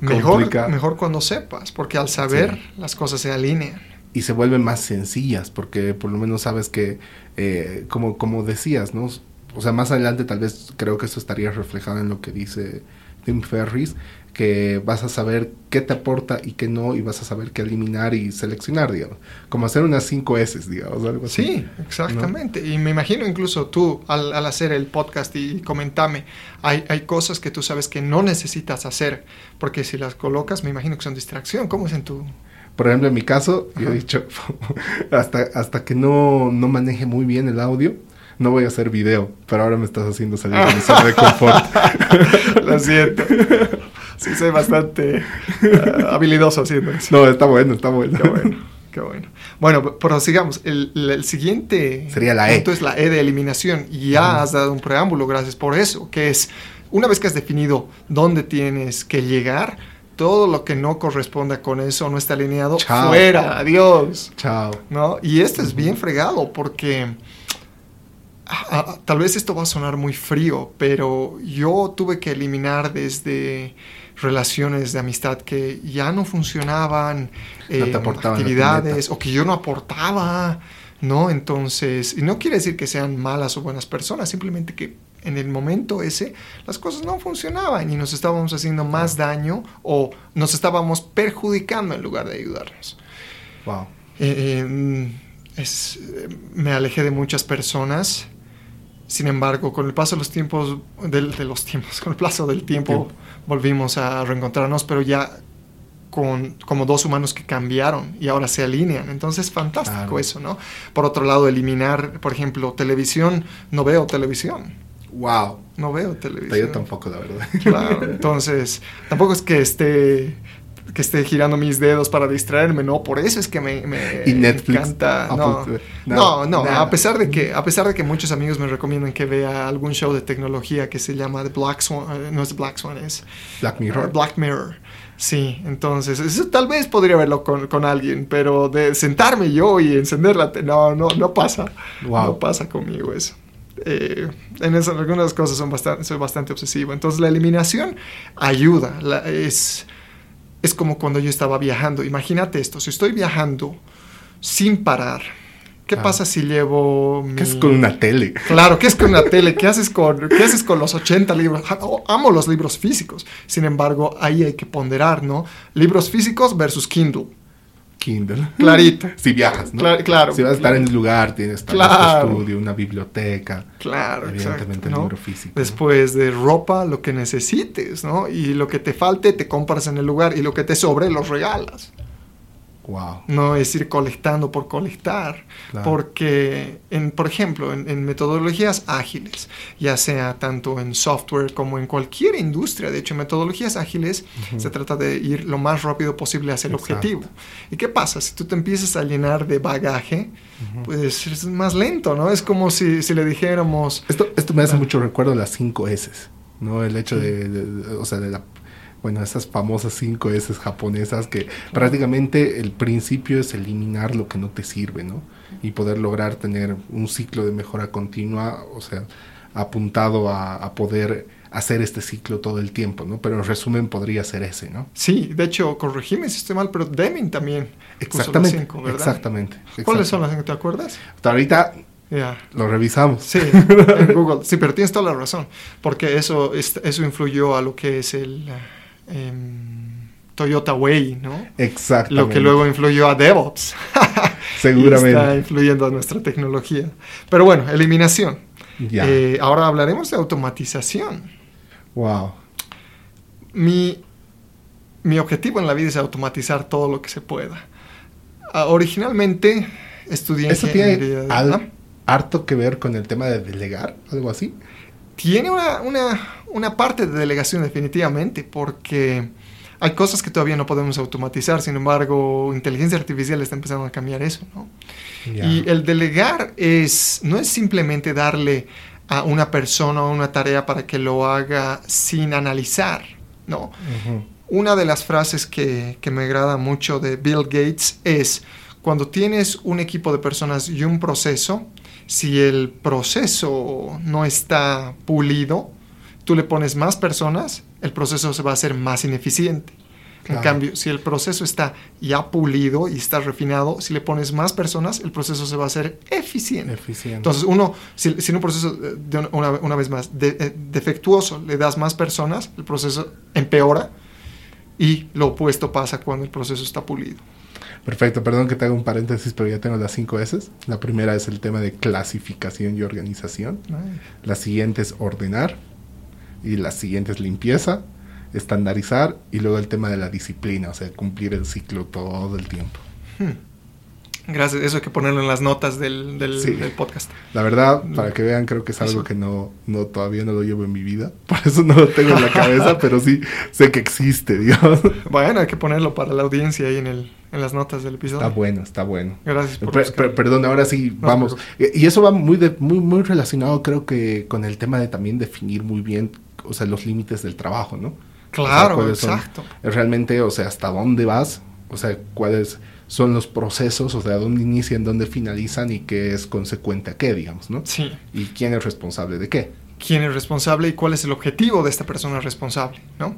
mejor, mejor cuando sepas, porque al saber las cosas se alinean y se vuelven más sencillas porque por lo menos sabes que, eh, como, como decías, ¿no? O sea, más adelante tal vez creo que eso estaría reflejado en lo que dice Tim Ferris, que vas a saber qué te aporta y qué no, y vas a saber qué eliminar y seleccionar, digamos. Como hacer unas 5 S, digamos, algo así. Sí, exactamente. Y me imagino incluso tú, al, al, hacer el podcast y comentame, hay, hay cosas que tú sabes que no necesitas hacer, porque si las colocas, me imagino que son distracción. ¿Cómo es en tu, por ejemplo, en mi caso, yo he dicho, hasta, hasta que no, no maneje muy bien el audio, no voy a hacer video, pero ahora me estás haciendo salir de mi zona de confort. Lo siento. Sí, soy bastante uh, habilidoso haciendo eso. No, está bueno, está bueno. Qué bueno, qué bueno. Bueno, prosigamos. El, el siguiente sería la E. Punto es la E de eliminación. Y ya has dado un preámbulo, gracias por eso, que es, una vez que has definido dónde tienes que llegar, todo lo que no corresponda con eso no está alineado, fuera, adiós. Chao. ¿No? Y esto es bien fregado porque ah, ah, tal vez esto va a sonar muy frío, pero yo tuve que eliminar desde relaciones de amistad que ya no funcionaban, no te actividades o que yo no aportaba. ¿no? Entonces, y no quiere decir que sean malas o buenas personas, simplemente que en el momento ese las cosas no funcionaban y nos estábamos haciendo más daño o nos estábamos perjudicando en lugar de ayudarnos. Wow. Eh, es, me alejé de muchas personas. Sin embargo, con el paso de los tiempos, de, de los tiempos, con el paso del tiempo, volvimos a reencontrarnos, pero ya con como dos humanos que cambiaron y ahora se alinean. Entonces, fantástico Claro. eso, ¿no? Por otro lado, eliminar, por ejemplo, televisión. No veo televisión. Wow. No veo Yo televisión. tampoco, la verdad. Claro, entonces, tampoco es que esté que esté girando mis dedos para distraerme, no, por eso es que me, me ¿Y Netflix? encanta. No, no, a pesar de que a pesar de que muchos amigos me recomiendan que vea algún show de tecnología que se llama The Black Swan, eh, no es The Black Swan, es Black eh, Mirror. Black Mirror. Sí, entonces, eso tal vez podría verlo con, con alguien, pero de sentarme yo y encender la... no, no, no pasa. Wow. No pasa conmigo eso. Eh, en en algunas cosas son bastante, soy bastante obsesivo. Entonces la eliminación ayuda. la- es, es como cuando yo estaba viajando. Imagínate esto, si estoy viajando sin parar, ¿qué Ah. pasa si llevo... ¿Qué es mi- con una tele? Claro, ¿qué es con una tele? ¿Qué haces con, qué haces con los 80 libros? Amo los libros físicos. Sin embargo, ahí hay que ponderar, ¿no? Libros físicos versus Kindle. Kindle. Clarito. Si viajas, ¿no? Cla- claro. Si vas a estar en el lugar, tienes tal Claro. estudio, una biblioteca. Claro, Evidentemente exacto, el libro físico. ¿no? Después de ropa, lo que necesites, ¿no? Y lo que te falte, te compras en el lugar. Y lo que te sobre, los regalas. Wow. No es ir colectando por colectar. Claro. Porque, en, por ejemplo, en, en metodologías ágiles, ya sea tanto en software como en cualquier industria, de hecho, en metodologías ágiles se trata de ir lo más rápido posible hacia el Exacto. objetivo. ¿Y qué pasa? Si tú te empiezas a llenar de bagaje, pues es más lento, ¿no? Es como si, si le dijéramos... Esto, esto me hace Ah. mucho recuerdo las 5 S, ¿no? El hecho de, de- de- o sea, de la, bueno, esas famosas 5 S japonesas que prácticamente el principio es eliminar lo que no te sirve, ¿no? Y poder lograr tener un ciclo de mejora continua, o sea, apuntado a, a poder hacer este ciclo todo el tiempo, ¿no? Pero en resumen podría ser ese, ¿no? Sí, de hecho, corregime si estoy mal, pero Deming también. Exactamente, cinco, ¿verdad? exactamente. ¿Cuáles son las cinco? ¿Te acuerdas? Hasta ahorita Ya. lo revisamos. Sí, en Google. Sí, pero tienes toda la razón. Porque eso, es- eso influyó a lo que es el eh, em, Toyota Way, ¿no? Exactamente. Lo que luego influyó a DevOps. Seguramente. Y está influyendo a nuestra tecnología. Pero bueno, eliminación. Ya. Eh, ahora hablaremos de automatización. wow. Mi, mi objetivo en la vida es automatizar todo lo que se pueda. Ah, originalmente estudié ¿Eso tiene ingeniería de- al- harto que ver con el tema de delegar? ¿Algo así? Tiene una, una, una parte de delegación definitivamente, porque hay cosas que todavía no podemos automatizar, sin embargo, inteligencia artificial está empezando a cambiar eso, ¿no? Y el delegar es, no es simplemente darle a una persona una tarea para que lo haga sin analizar, ¿no? Una de las frases que, que me agrada mucho de Bill Gates es, cuando tienes un equipo de personas y un proceso, si el proceso no está pulido, tú le pones más personas, el proceso se va a hacer más ineficiente. En cambio, si el proceso está ya pulido y está refinado, si le pones más personas, el proceso se va a hacer eficiente. Eficiente. Entonces, uno, si, si en un proceso, eh, de una, vez más, de- eh, defectuoso, le das más personas, el proceso empeora y lo opuesto pasa cuando el proceso está pulido. Perfecto, perdón que te haga un paréntesis, pero ya tengo las cinco S. La primera es el tema de clasificación y organización. La siguiente es ordenar. Y la siguiente es limpieza, estandarizar. Y luego el tema de la disciplina, o sea, cumplir el ciclo todo el tiempo. Gracias, eso hay que ponerlo en las notas del, del- Sí. del podcast. La verdad, para que vean, creo que es algo que no, no todavía no lo llevo en mi vida. Por eso no lo tengo en la cabeza, pero sí sé que existe, Dios. Bueno, hay que ponerlo para la audiencia ahí en, el, en las notas del episodio. Está bueno, está bueno. Gracias por Per- per- perdón, ahora sí, No vamos. Y y eso va muy, de- muy, muy relacionado, creo que, con el tema de también definir muy bien, o sea, los límites del trabajo, ¿no? Claro, O sea, ¿cuáles son exacto. Realmente, o sea, hasta dónde vas, o sea, cuáles son los procesos, o sea, dónde inician, dónde finalizan y qué es consecuente a qué, digamos, ¿no? Sí. Y quién es responsable de qué. quién es responsable y cuál es el objetivo de esta persona responsable, ¿no?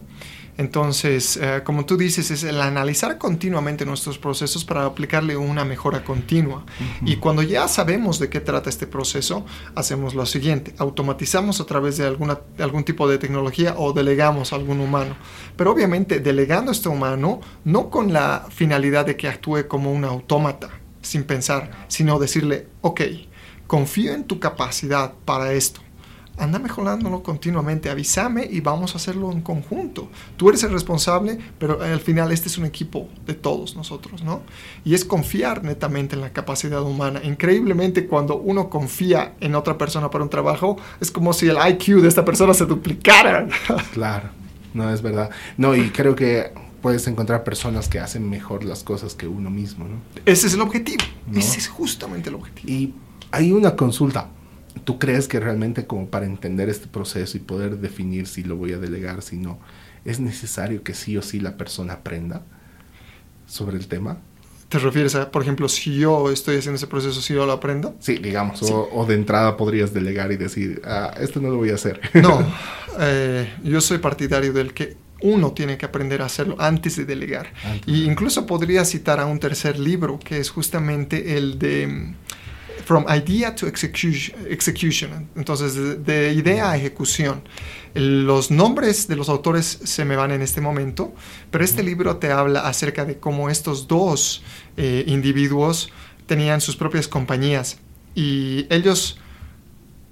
Entonces, eh, como tú dices, es el analizar continuamente nuestros procesos para aplicarle una mejora continua. Y cuando ya sabemos de qué trata este proceso, hacemos lo siguiente, automatizamos a través de alguna, algún tipo de tecnología o delegamos a algún humano. Pero obviamente delegando a este humano, no con la finalidad de que actúe como un autómata, sin pensar, sino decirle, ok, confío en tu capacidad para esto anda mejorándolo continuamente, avísame y vamos a hacerlo en conjunto. Tú eres el responsable, pero al final este es un equipo de todos nosotros, ¿no? Y es confiar netamente en la capacidad humana. Increíblemente cuando uno confía en otra persona para un trabajo, es como si el IQ de esta persona se duplicara. Claro, no es verdad. No, y creo que puedes encontrar personas que hacen mejor las cosas que uno mismo, ¿no? Ese es el objetivo. Ese es justamente el objetivo. Y hay una consulta ¿Tú crees que realmente como para entender este proceso y poder definir si lo voy a delegar, si no, es necesario que sí o sí la persona aprenda sobre el tema? ¿Te refieres a, por ejemplo, si yo estoy haciendo ese proceso, si yo lo aprendo? Sí, digamos, O, de entrada podrías delegar y decir, ah, esto no lo voy a hacer. No, eh, yo soy partidario del que uno tiene que aprender a hacerlo antes de delegar. Y incluso podría citar a un tercer libro, que es justamente el de From Idea to Execution, entonces de, idea a ejecución. Los nombres de los autores se me van en este momento, pero este libro te habla acerca de cómo estos dos eh, individuos tenían sus propias compañías y ellos,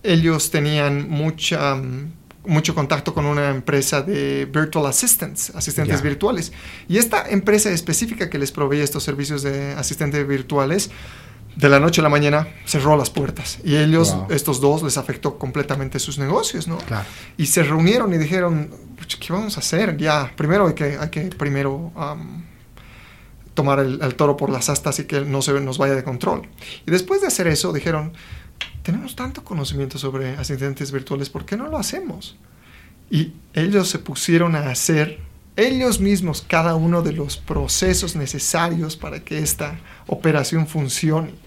ellos tenían mucha mucho contacto con una empresa de virtual assistants, asistentes virtuales. Y esta empresa específica que les provee estos servicios de asistentes virtuales, de la noche a la mañana cerró las puertas. Y ellos, estos dos, les afectó completamente sus negocios, ¿no? Y se reunieron y dijeron, ¿qué vamos a hacer? Ya, primero hay que, hay que primero tomar el, toro por las astas y que no se nos vaya de control. Y después de hacer eso, dijeron, tenemos tanto conocimiento sobre asistentes virtuales, ¿por qué no lo hacemos? Y ellos se pusieron a hacer ellos mismos cada uno de los procesos necesarios para que esta operación funcione.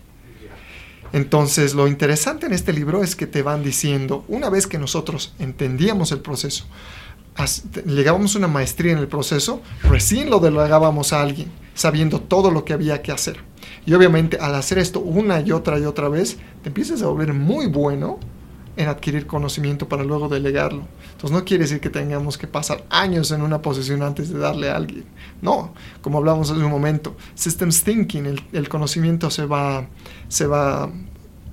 Entonces, lo interesante en este libro es que te van diciendo, una vez que nosotros entendíamos el proceso, llegábamos a una maestría en el proceso, recién lo delegábamos a alguien, sabiendo todo lo que había que hacer. Y obviamente al hacer esto una y otra y otra vez, te empiezas a volver muy bueno en adquirir conocimiento para luego delegarlo. Entonces no quiere decir que tengamos que pasar años en una posición antes de darle a alguien. No, como hablamos hace un momento, systems thinking, el, conocimiento se va, se va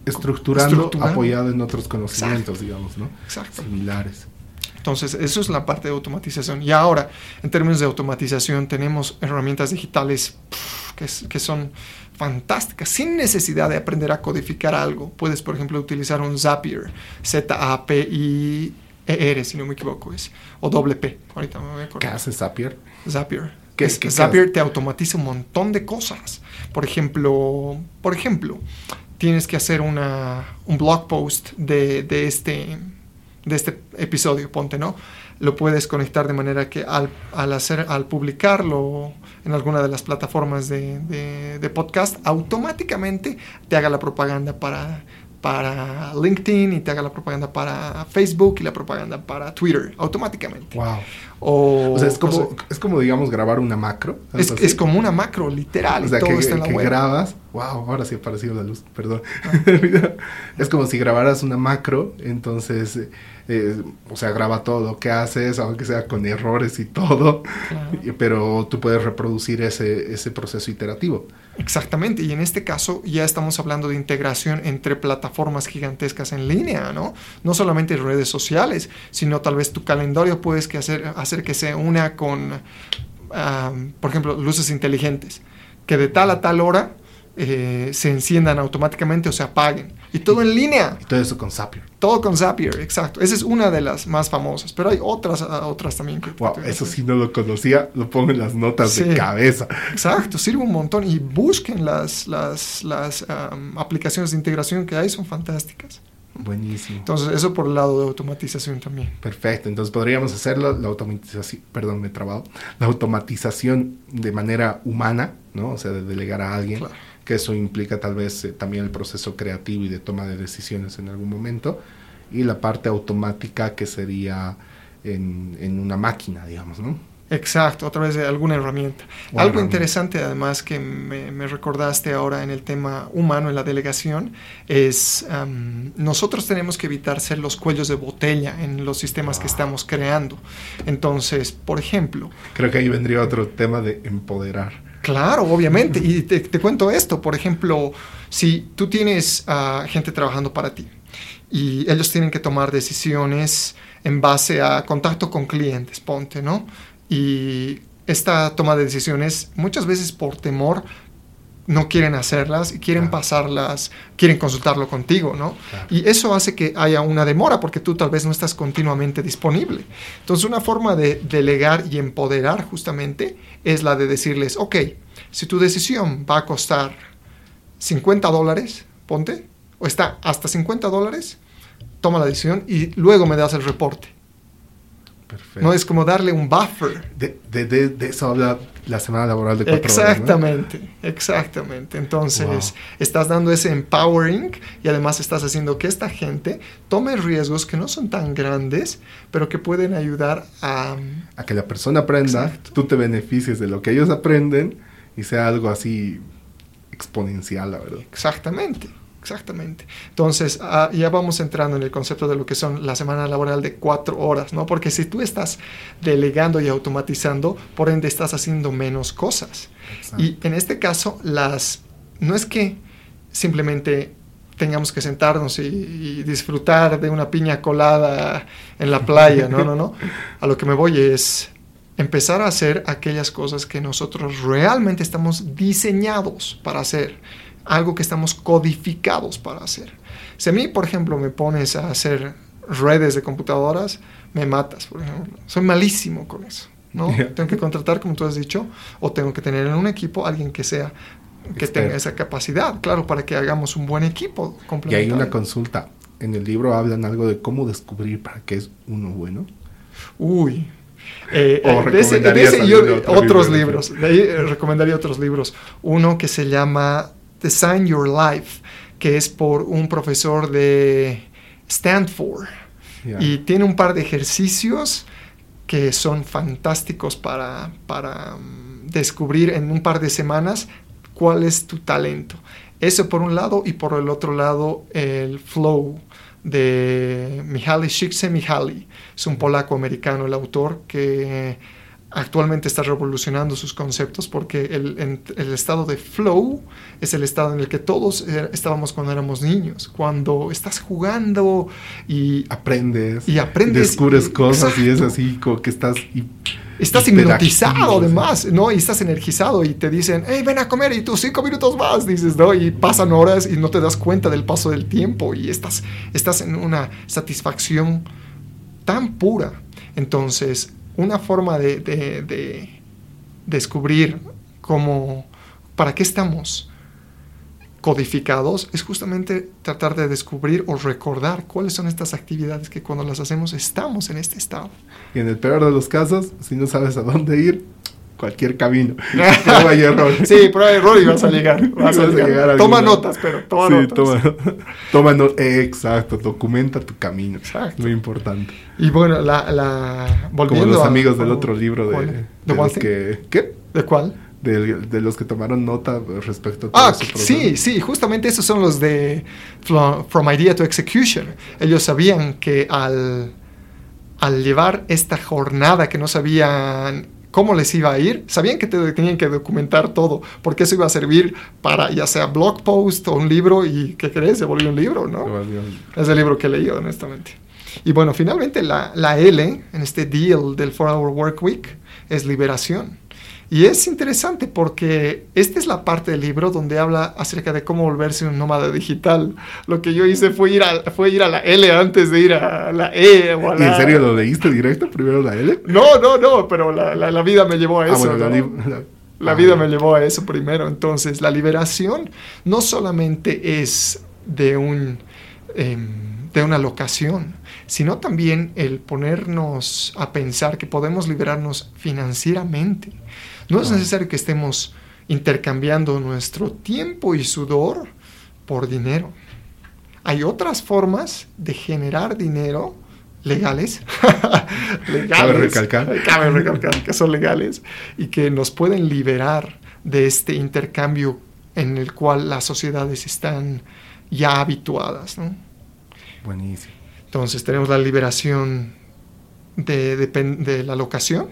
estructurando, apoyado en otros conocimientos, digamos, ¿no? Exacto. Similares. Entonces, eso es la parte de automatización. Y ahora, en términos de automatización, tenemos herramientas digitales que, que, son fantásticas, sin necesidad de aprender a codificar algo. Puedes, por ejemplo, utilizar un Zapier, Z-A-P-I-E-R, si no me equivoco, es, o doble P. Ahorita me voy a acordar. ¿Qué hace Zapier? Zapier. ¿Qué, Zapier te automatiza un montón de cosas. Por ejemplo, por ejemplo, tienes que hacer una, un blog post de, de, este, de este episodio, ponte, ¿no? Lo puedes conectar de manera que al, al hacer, al publicarlo en alguna de las plataformas de, de, podcast, automáticamente te haga la propaganda para, para LinkedIn y te haga la propaganda para Facebook y la propaganda para Twitter automáticamente. Wow. O, sea, es como, es como, digamos, grabar una macro. Es, es, como una macro, literal. O sea, todo que, está en la que grabas. Wow, ahora sí ha aparecido la luz, perdón. Ah. es como si grabaras una macro, entonces eh, o sea, graba todo lo que haces, aunque sea con errores y todo, pero tú puedes reproducir ese, ese proceso iterativo. Exactamente, y en este caso ya estamos hablando de integración entre plataformas gigantescas en línea, ¿no? No solamente redes sociales, sino tal vez tu calendario puedes que hacer, hacer que se una con, por ejemplo, luces inteligentes, que de tal a tal hora eh, se enciendan automáticamente o se apaguen. Y todo en línea. Y todo eso con Zapier. Todo con Zapier, exacto. Esa es una de las más famosas, pero hay otras, ah, otras también. Que wow, eso sí no lo conocía, lo pongo en las notas de cabeza. Exacto, sirve un montón y busquen las, las, las aplicaciones de integración que hay, son fantásticas. Buenísimo. Entonces, eso por el lado de automatización también. Perfecto. Entonces, podríamos hacerlo, la automatización, perdón, me he trabado, la automatización de manera humana, ¿no? O sea, de delegar a alguien. Claro que eso implica tal vez eh, también el proceso creativo y de toma de decisiones en algún momento, y la parte automática que sería en, una máquina, digamos, ¿no? Exacto, a través de alguna herramienta. Algo interesante además que me, recordaste ahora en el tema humano, en la delegación, es nosotros tenemos que evitar ser los cuellos de botella en los sistemas que estamos creando. Entonces, por ejemplo... Creo que ahí vendría otro tema de empoderar. Claro, obviamente. y te, cuento esto, por ejemplo, si tú tienes gente trabajando para ti y ellos tienen que tomar decisiones en base a contacto con clientes, ponte, ¿no? Y esta toma de decisiones, muchas veces por temor, no quieren hacerlas y quieren pasarlas, quieren consultarlo contigo, ¿no? Y eso hace que haya una demora porque tú tal vez no estás continuamente disponible. Entonces, una forma de delegar y empoderar justamente es la de decirles, ok, si tu decisión va a costar 50 dólares, ponte, o está hasta 50 dólares, toma la decisión y luego me das el reporte. No es como darle un buffer. De, eso habla la semana laboral de cuatro exactamente, horas. Exactamente, Entonces, estás dando ese empowering y además estás haciendo que esta gente tome riesgos que no son tan grandes, pero que pueden ayudar a... A que la persona aprenda, tú te beneficies de lo que ellos aprenden y sea algo así exponencial, la verdad. Exactamente. Exactamente. Entonces, ah, ya vamos entrando en el concepto de lo que son la semana laboral de cuatro horas, ¿no? Porque si tú estás delegando y automatizando, por ende estás haciendo menos cosas. Y en este caso, las, no es que simplemente tengamos que sentarnos y, y, disfrutar de una piña colada en la playa, no, no, no. A lo que me voy es empezar a hacer aquellas cosas que nosotros realmente estamos diseñados para hacer algo que estamos codificados para hacer. Si a mí, por ejemplo, me pones a hacer redes de computadoras, me matas, por ejemplo. Soy malísimo con eso. ¿no? Tengo que contratar, como tú has dicho, o tengo que tener en un equipo alguien que sea que tenga esa capacidad, claro, para que hagamos un buen equipo. Y hay una consulta. En el libro hablan algo de cómo descubrir para qué es uno bueno. Uy, eh, de ese, otros libros. De ahí eh, recomendaría otros libros. Uno que se llama Design Your Life, que es por un profesor de Stanford. Y tiene un par de ejercicios que son fantásticos para, para um, descubrir en un par de semanas cuál es tu talento. Eso por un lado y por el otro lado el flow de Mihaly Csikszentmihalyi. Es un polaco americano el autor que actualmente está revolucionando sus conceptos porque el, el, estado de flow es el estado en el que todos eh, estábamos cuando éramos niños, cuando estás jugando y aprendes y aprendes descubres cosas y es así como que estás estás hipnotizado además, ¿no? Y estás energizado y te dicen, hey, ven a comer y tú cinco minutos más, dices, ¿no? Y pasan horas y no te das cuenta del paso del tiempo y estás, estás en una satisfacción tan pura. Entonces, una forma de, descubrir cómo, para qué estamos codificados es justamente tratar de descubrir o recordar cuáles son estas actividades que cuando las hacemos estamos en este estado. Y en el peor de los casos, si no sabes a dónde ir, cualquier camino. prueba y error. Sí, prueba y error y vas a llegar. Vas, a llegar. toma notas, pero toma sí, notas. Toma, toma exacto, documenta tu camino. Exacto. Muy importante. Y bueno, la, la volviendo Como los amigos del otro libro de, de, de los que ¿qué? ¿De cuál? De, de, los que tomaron nota respecto a todo Ah, sí, sí, justamente esos son los de From Idea to Execution. Ellos sabían que al, al llevar esta jornada que no sabían cómo les iba a ir, sabían que tenían que documentar todo, porque eso iba a servir para ya sea blog post o un libro y ¿qué crees? Se volvió un libro, ¿no? Es el libro que he leído, honestamente. Y bueno, finalmente la, la L en este deal del 4-Hour Work Week es liberación. Y es interesante porque esta es la parte del libro donde habla acerca de cómo volverse un nómada digital. Lo que yo hice fue ir a, fue ir a la L antes de ir a la E o a la... ¿Y en serio lo leíste directo primero la L? No, no, no, pero la, la, vida me llevó a ah, eso. la, vida me llevó a eso primero. Entonces, la liberación no solamente es de, un, em, de una locación, sino también el ponernos a pensar que podemos liberarnos financieramente no es necesario que estemos intercambiando nuestro tiempo y sudor por dinero. Hay otras formas de generar dinero legales. legales. Cabe recalcar. Cabe recalcar que son legales y que nos pueden liberar de este intercambio en el cual las sociedades están ya habituadas. ¿no? Buenísimo. Entonces tenemos la liberación de, de, la locación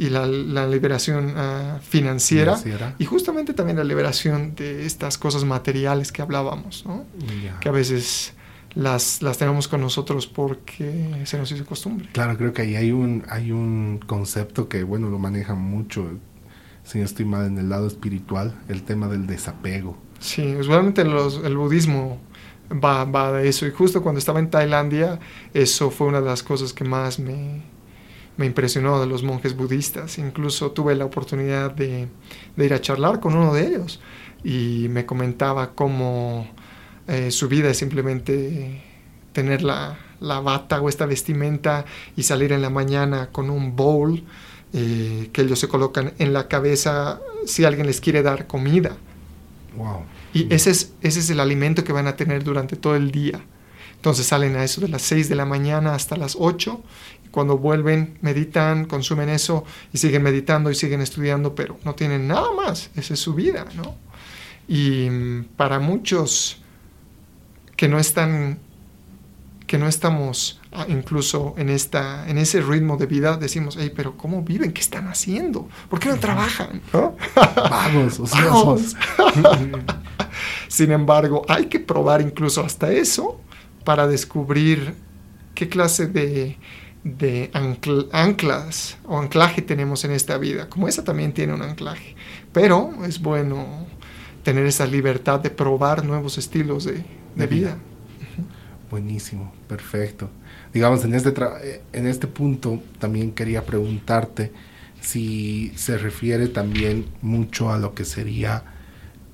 y la, la liberación ah, financiera, y justamente también la liberación de estas cosas materiales que hablábamos, ¿no? que a veces las, las tenemos con nosotros porque se nos hizo costumbre. Claro, creo que ahí hay un, hay un concepto que, bueno, lo maneja mucho, si no estoy mal, en el lado espiritual, el tema del desapego. Sí, usualmente los, el budismo va, va de eso. Y justo cuando estaba en Tailandia, eso fue una de las cosas que más me, me impresionó de los monjes budistas. Incluso tuve la oportunidad de, de, ir a charlar con uno de ellos y me comentaba cómo eh, su vida es simplemente tener la, la, bata o esta vestimenta y salir en la mañana con un bowl eh, que ellos se colocan en la cabeza si alguien les quiere dar comida. Wow. Y ese es, ese es el alimento que van a tener durante todo el día. Entonces salen a eso de las 6 de la mañana hasta las 8. Y cuando vuelven, meditan, consumen eso y siguen meditando y siguen estudiando, pero no tienen nada más. Esa es su vida, ¿no? Y mm, para muchos que no están que no estamos ah, incluso en, esta, en ese ritmo de vida, decimos, hey, pero ¿cómo viven? ¿Qué están haciendo? ¿Por qué no trabajan? Vamos, Vamos. Sin embargo, hay que probar incluso hasta eso para descubrir qué clase de, de anclas o anclaje tenemos en esta vida. Como esa también tiene un anclaje. Pero es bueno tener esa libertad de probar nuevos estilos de, de, vida. Buenísimo, perfecto. Digamos, en este, en este punto también quería preguntarte si se refiere también mucho a lo que sería eh,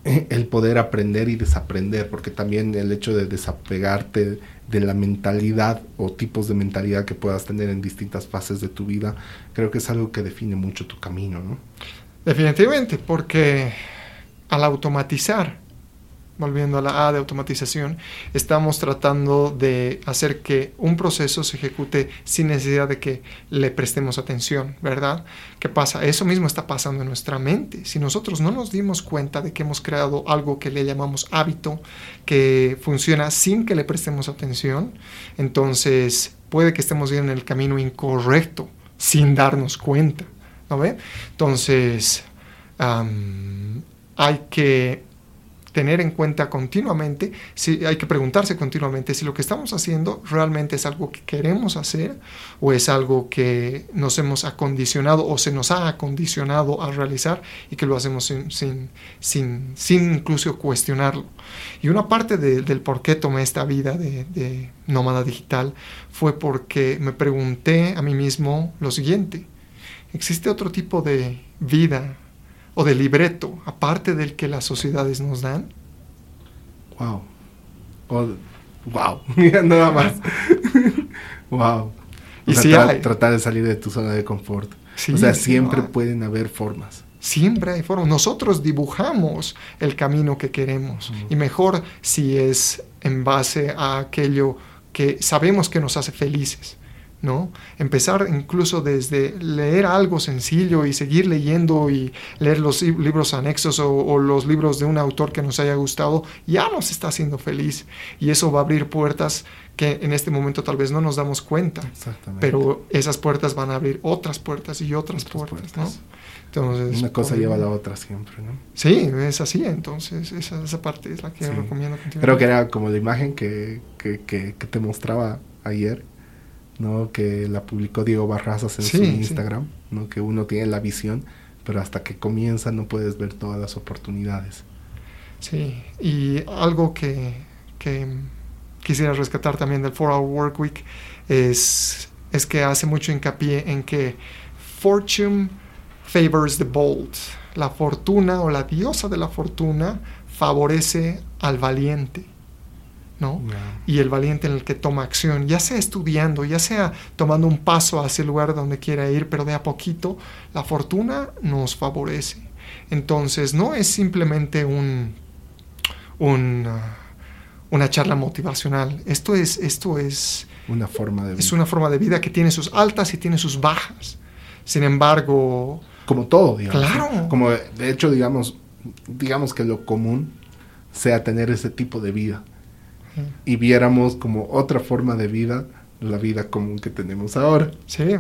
el poder aprender y desaprender, porque también el hecho de desapegarte de la mentalidad o tipos de mentalidad que puedas tener en distintas fases de tu vida, creo que es algo que define mucho tu camino, ¿no? Definitivamente, porque al automatizar volviendo a la A de automatización, estamos tratando de hacer que un proceso se ejecute sin necesidad de que le prestemos atención, ¿verdad? ¿Qué pasa? Eso mismo está pasando en nuestra mente. Si nosotros no nos dimos cuenta de que hemos creado algo que le llamamos hábito, que funciona sin que le prestemos atención, entonces puede que estemos en el camino incorrecto sin darnos cuenta, ¿no ve? Entonces, hay que tener en cuenta continuamente, si hay que preguntarse continuamente si lo que estamos haciendo realmente es algo que queremos hacer o es algo que nos hemos acondicionado o se nos ha acondicionado a realizar y que lo hacemos sin, sin, sin, sin incluso cuestionarlo. Y una parte del por qué tomé esta vida de, de nómada digital fue porque me pregunté a mí mismo lo siguiente, ¿existe otro tipo de vida o de libreto, aparte del que las sociedades nos dan? Wow. wow. Nada más. wow. y si hay. tratar de salir de tu zona de confort. o sea, siempre pueden haber formas. Siempre hay formas. Nosotros dibujamos el camino que queremos. Y mejor si es en base a aquello que sabemos que nos hace felices. ¿No? Empezar incluso desde leer algo sencillo y seguir leyendo y leer los libros anexos o, los libros de un autor que nos haya gustado, ya nos está haciendo feliz. Y eso va a abrir puertas que en este momento tal vez no nos damos cuenta. Pero esas puertas van a abrir otras puertas y otras, puertas, ¿no? Entonces, Una cosa lleva a la otra siempre, ¿no? Sí, es así, entonces esa, esa parte es la que recomiendo Creo que era como la imagen que, que, que te mostraba ayer, ¿no? Que la publicó Diego Barrazas en su Instagram, ¿no? Que uno tiene la visión, pero hasta que comienza no puedes ver todas las oportunidades. Sí, y algo que, que quisiera rescatar también del 4 Hour Work Week es, es que hace mucho hincapié en que fortune favors the bold. La fortuna o la diosa de la fortuna favorece al valiente. ¿No? Y el valiente en el que toma acción, ya sea estudiando, ya sea tomando un paso hacia el lugar donde quiera ir, pero de a poquito, la fortuna nos favorece. Entonces, no es simplemente un, un, una charla motivacional. Esto es, esto es, una forma de vida. es una forma de vida que tiene sus altas y tiene sus bajas. Sin embargo, como todo, digamos. Claro. Como de hecho, digamos, digamos que lo común sea tener ese tipo de vida. Y viéramos como otra forma de vida la vida común que tenemos ahora. Sí.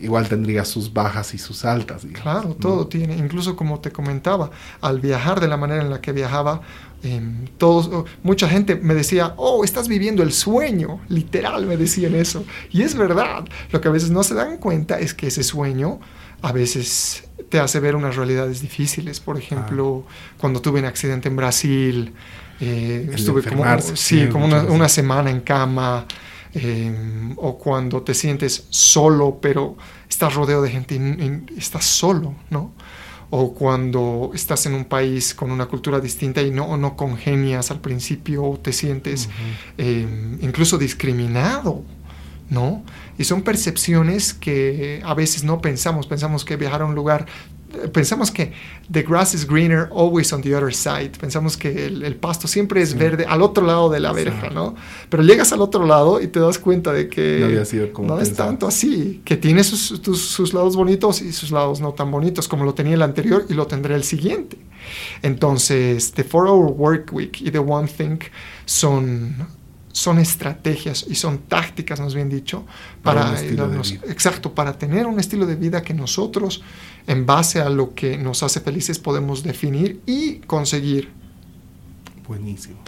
Igual tendría sus bajas y sus altas. claro, todo tiene, incluso como te comentaba, al viajar de la manera en la que viajaba, em, todos, oh, mucha gente me decía, oh, estás viviendo el sueño, literal me decían eso. Y es verdad, lo que a veces no se dan cuenta es que ese sueño a veces te hace ver unas realidades difíciles. Por ejemplo, cuando tuve un accidente en Brasil, eh, estuve como, sí, como una, semana en cama. Em, o cuando te sientes solo, pero estás rodeado de gente y, estás solo, ¿no? O cuando estás en un país con una cultura distinta y no, no congenias al principio, o te sientes em, incluso discriminado, ¿no? Y son percepciones que a veces no pensamos, pensamos que viajar a un lugar pensamos que the grass is greener always on the other side. Pensamos que el, pasto siempre es verde al otro lado de la verja, ¿no? Pero llegas al otro lado y te das cuenta de que no, es tanto así, que tiene sus, sus, lados bonitos y sus lados no tan bonitos, como lo tenía el anterior y lo tendré el siguiente. Entonces, The Four Hour Work Week y The One Thing son son estrategias y son tácticas, más bien dicho, para, exacto, para tener un estilo de vida que nosotros en base a lo que nos hace felices podemos definir y conseguir. Buenísimo.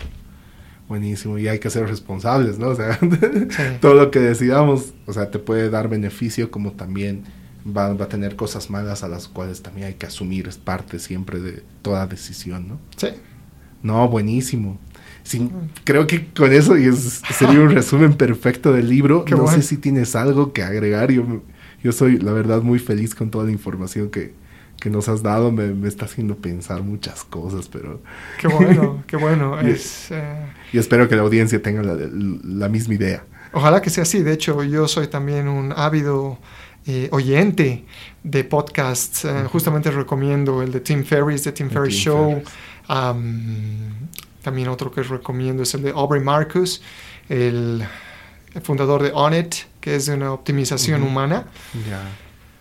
Buenísimo. Y hay que ser responsables, ¿no? O sea, todo lo que decidamos, o sea, te puede dar beneficio como también va, a tener cosas malas a las cuales también hay que asumir. Es parte siempre de toda decisión, ¿no? Sí. No, buenísimo. Sí, creo que con eso y sería un resumen perfecto del libro. no sé si tienes algo que agregar. Yo yo soy, la verdad, muy feliz con toda la información que, que nos has dado. Me, me, está haciendo pensar muchas cosas, pero... Qué bueno, qué bueno. es, eh, Y espero que la audiencia tenga la, la, misma idea. Ojalá que sea así. De hecho, yo soy también un ávido eh, oyente de podcasts. Eh, justamente recomiendo el de Tim Ferriss, de Tim Ferriss Show. También otro que recomiendo es el de Aubrey Marcus, el fundador de Onit que es de una optimización humana.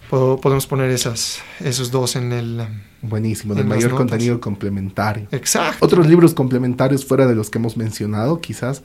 podemos poner esas, esos dos en el... Buenísimo, de mayor contenido complementario. Exacto. Otros libros complementarios fuera de los que hemos mencionado, quizás.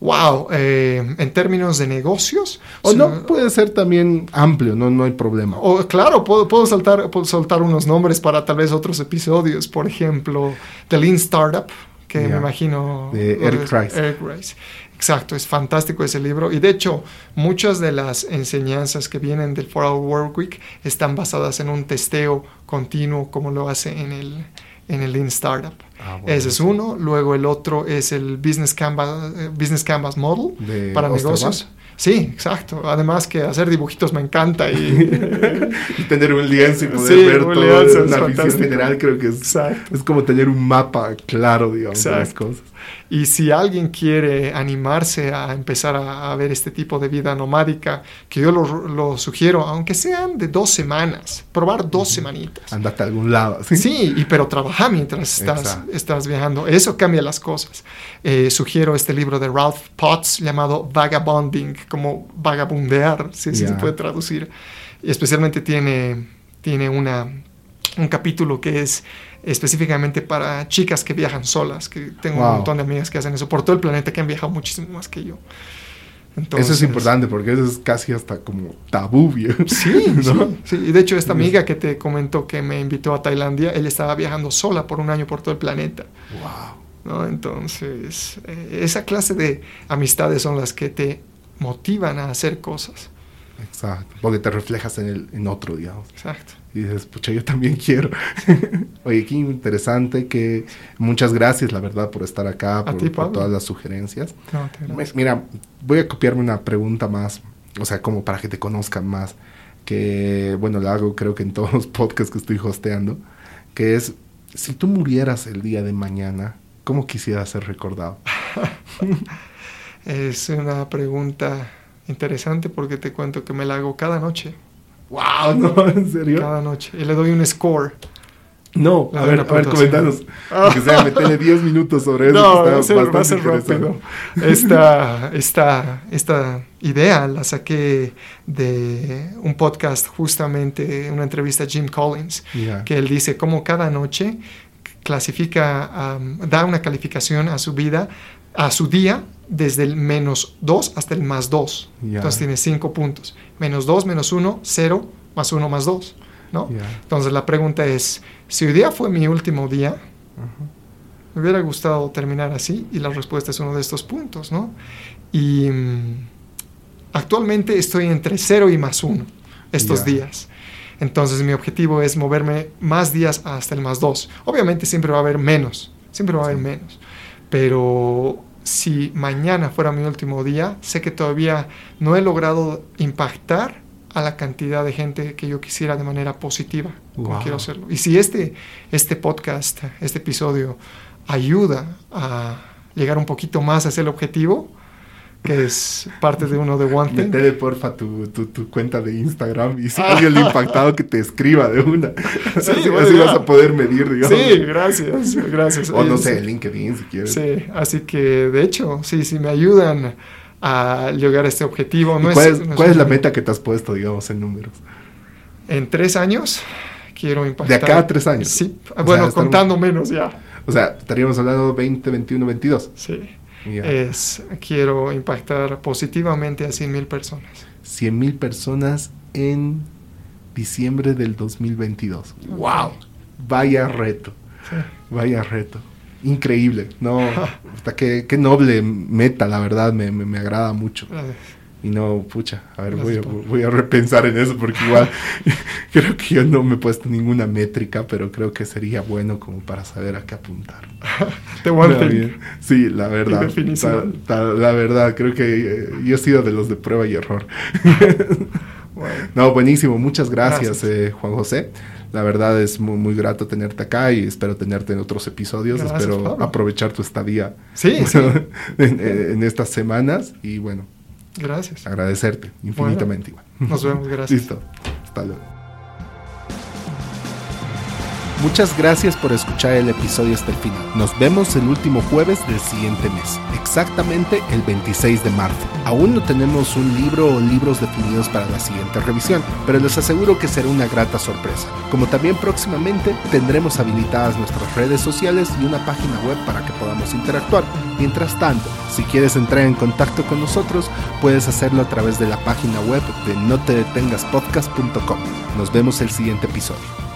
Wow, eh, en términos de negocios. O no, puede ser también amplio, no, no hay problema. O, claro, puedo, puedo, saltar, puedo soltar unos nombres para tal vez otros episodios. Por ejemplo, The Lean Startup, que me imagino... De Eric Rice. Eric Rice. Exacto, es fantástico ese libro y de hecho muchas de las enseñanzas que vienen del 4 Hour Work Week están basadas en un testeo continuo como lo hace en el, en el Lean Startup. Ah, ese es uno, luego el otro es el Business Canvas, eh, Business Canvas Model para negocios. Sí, exacto. Además que hacer dibujitos me encanta y, tener un lienzo y poder ver todo una visión general creo que es, es como tener un mapa claro, digamos, de las cosas. Y si alguien quiere animarse a empezar a, ver este tipo de vida nomádica, que yo lo, sugiero, aunque sean de dos semanas, probar dos semanitas. Andate a algún lado. Sí, y, pero trabaja mientras estás, estás viajando. Eso cambia las cosas. Eh, sugiero este libro de Ralph Potts llamado Vagabonding, como vagabundear, si se puede traducir. Y especialmente tiene, tiene una, un capítulo que es específicamente para chicas que viajan solas, que tengo un montón de amigas que hacen eso por todo el planeta, que han viajado muchísimo más que yo. eso es importante porque eso es casi hasta como tabú, Sí, sí, Y de hecho esta amiga que te comentó que me invitó a Tailandia, ella estaba viajando sola por un año por todo el planeta. Wow. ¿no? Entonces, eh, esa clase de amistades son las que te motivan a hacer cosas. Exacto, porque te reflejas en, el, en otro, digamos. Exacto y dices, pucha, yo también quiero. Oye, qué interesante, que muchas gracias, la verdad, por estar acá, por, todas las sugerencias. Mira, voy a copiarme una pregunta más, o sea, como para que te conozcan más, que, bueno, la hago creo que en todos los podcasts que estoy hosteando, que es, si tú murieras el día de mañana, ¿cómo quisieras ser recordado? es una pregunta interesante porque te cuento que me la hago cada noche. ¡Wow! ¿No? ¿En serio? Cada noche. Y le doy un score. No, a ver, a ver, comentanos. Que sea, metele 10 minutos sobre eso. No, va a ser, va a ser rápido. Esta, esta, esta idea la saqué de un podcast, justamente una entrevista a Jim Collins, que él dice cómo cada noche clasifica, da una calificación a su vida, a su día, desde el menos 2 hasta el más 2. Entonces tiene 5 puntos. Menos 2, menos 1, 0, más 1, más 2. ¿no? Entonces la pregunta es, si hoy día fue mi último día, me hubiera gustado terminar así y la respuesta es uno de estos puntos. ¿no? Y mm, actualmente estoy entre 0 y más 1 estos días. Entonces mi objetivo es moverme más días hasta el más 2. Obviamente siempre va a haber menos, siempre va a haber menos. Pero si mañana fuera mi último día, sé que todavía no he logrado impactar a la cantidad de gente que yo quisiera de manera positiva, como quiero hacerlo. Y si este, este podcast, este episodio, ayuda a llegar un poquito más hacia el objetivo, que es parte de uno de One Thing. Metele porfa tu, tu, cuenta de Instagram y si alguien impactado que te escriba de una. Sí, así, vas a poder medir, digamos. Sí, gracias, gracias. O no sé, LinkedIn si quieres. Sí, así que de hecho, sí, sí me ayudan a llegar a este objetivo. No ¿Cuál, es, ¿cuál es la meta que te has puesto, digamos, en números? En tres años quiero impactar. ¿De acá a tres años? Sí, bueno, contando menos ya. O sea, estaríamos hablando 20, 21, 22. Sí es quiero impactar positivamente a 100 mil personas. 100 mil personas en diciembre del 2022. ¡Wow! Vaya reto. Vaya reto. Increíble. No, hasta qué, qué, noble meta, la verdad, me, me, agrada mucho. Y no, pucha, a ver, voy a, voy a, repensar en eso porque igual creo que yo no me he puesto ninguna métrica, pero creo que sería bueno como para saber a qué apuntar. Te Sí, la verdad. la verdad, creo que eh, yo he sido de los de prueba y error. No, buenísimo. Muchas gracias, Eh, Juan José. La verdad es muy, muy, grato tenerte acá y espero tenerte en otros episodios. espero aprovechar tu estadía sí, en, en, estas semanas y bueno, Gracias. Agradecerte infinitamente. nos vemos, gracias. Listo. Hasta luego. Muchas gracias por escuchar el episodio hasta el final. Nos vemos el último jueves del siguiente mes, exactamente el 26 de marzo. Aún no tenemos un libro o libros definidos para la siguiente revisión, pero les aseguro que será una grata sorpresa. Como también próximamente tendremos habilitadas nuestras redes sociales y una página web para que podamos interactuar. Mientras tanto, si quieres entrar en contacto con nosotros, puedes hacerlo a través de la página web de notedetengaspodcast.com. Nos vemos el siguiente episodio.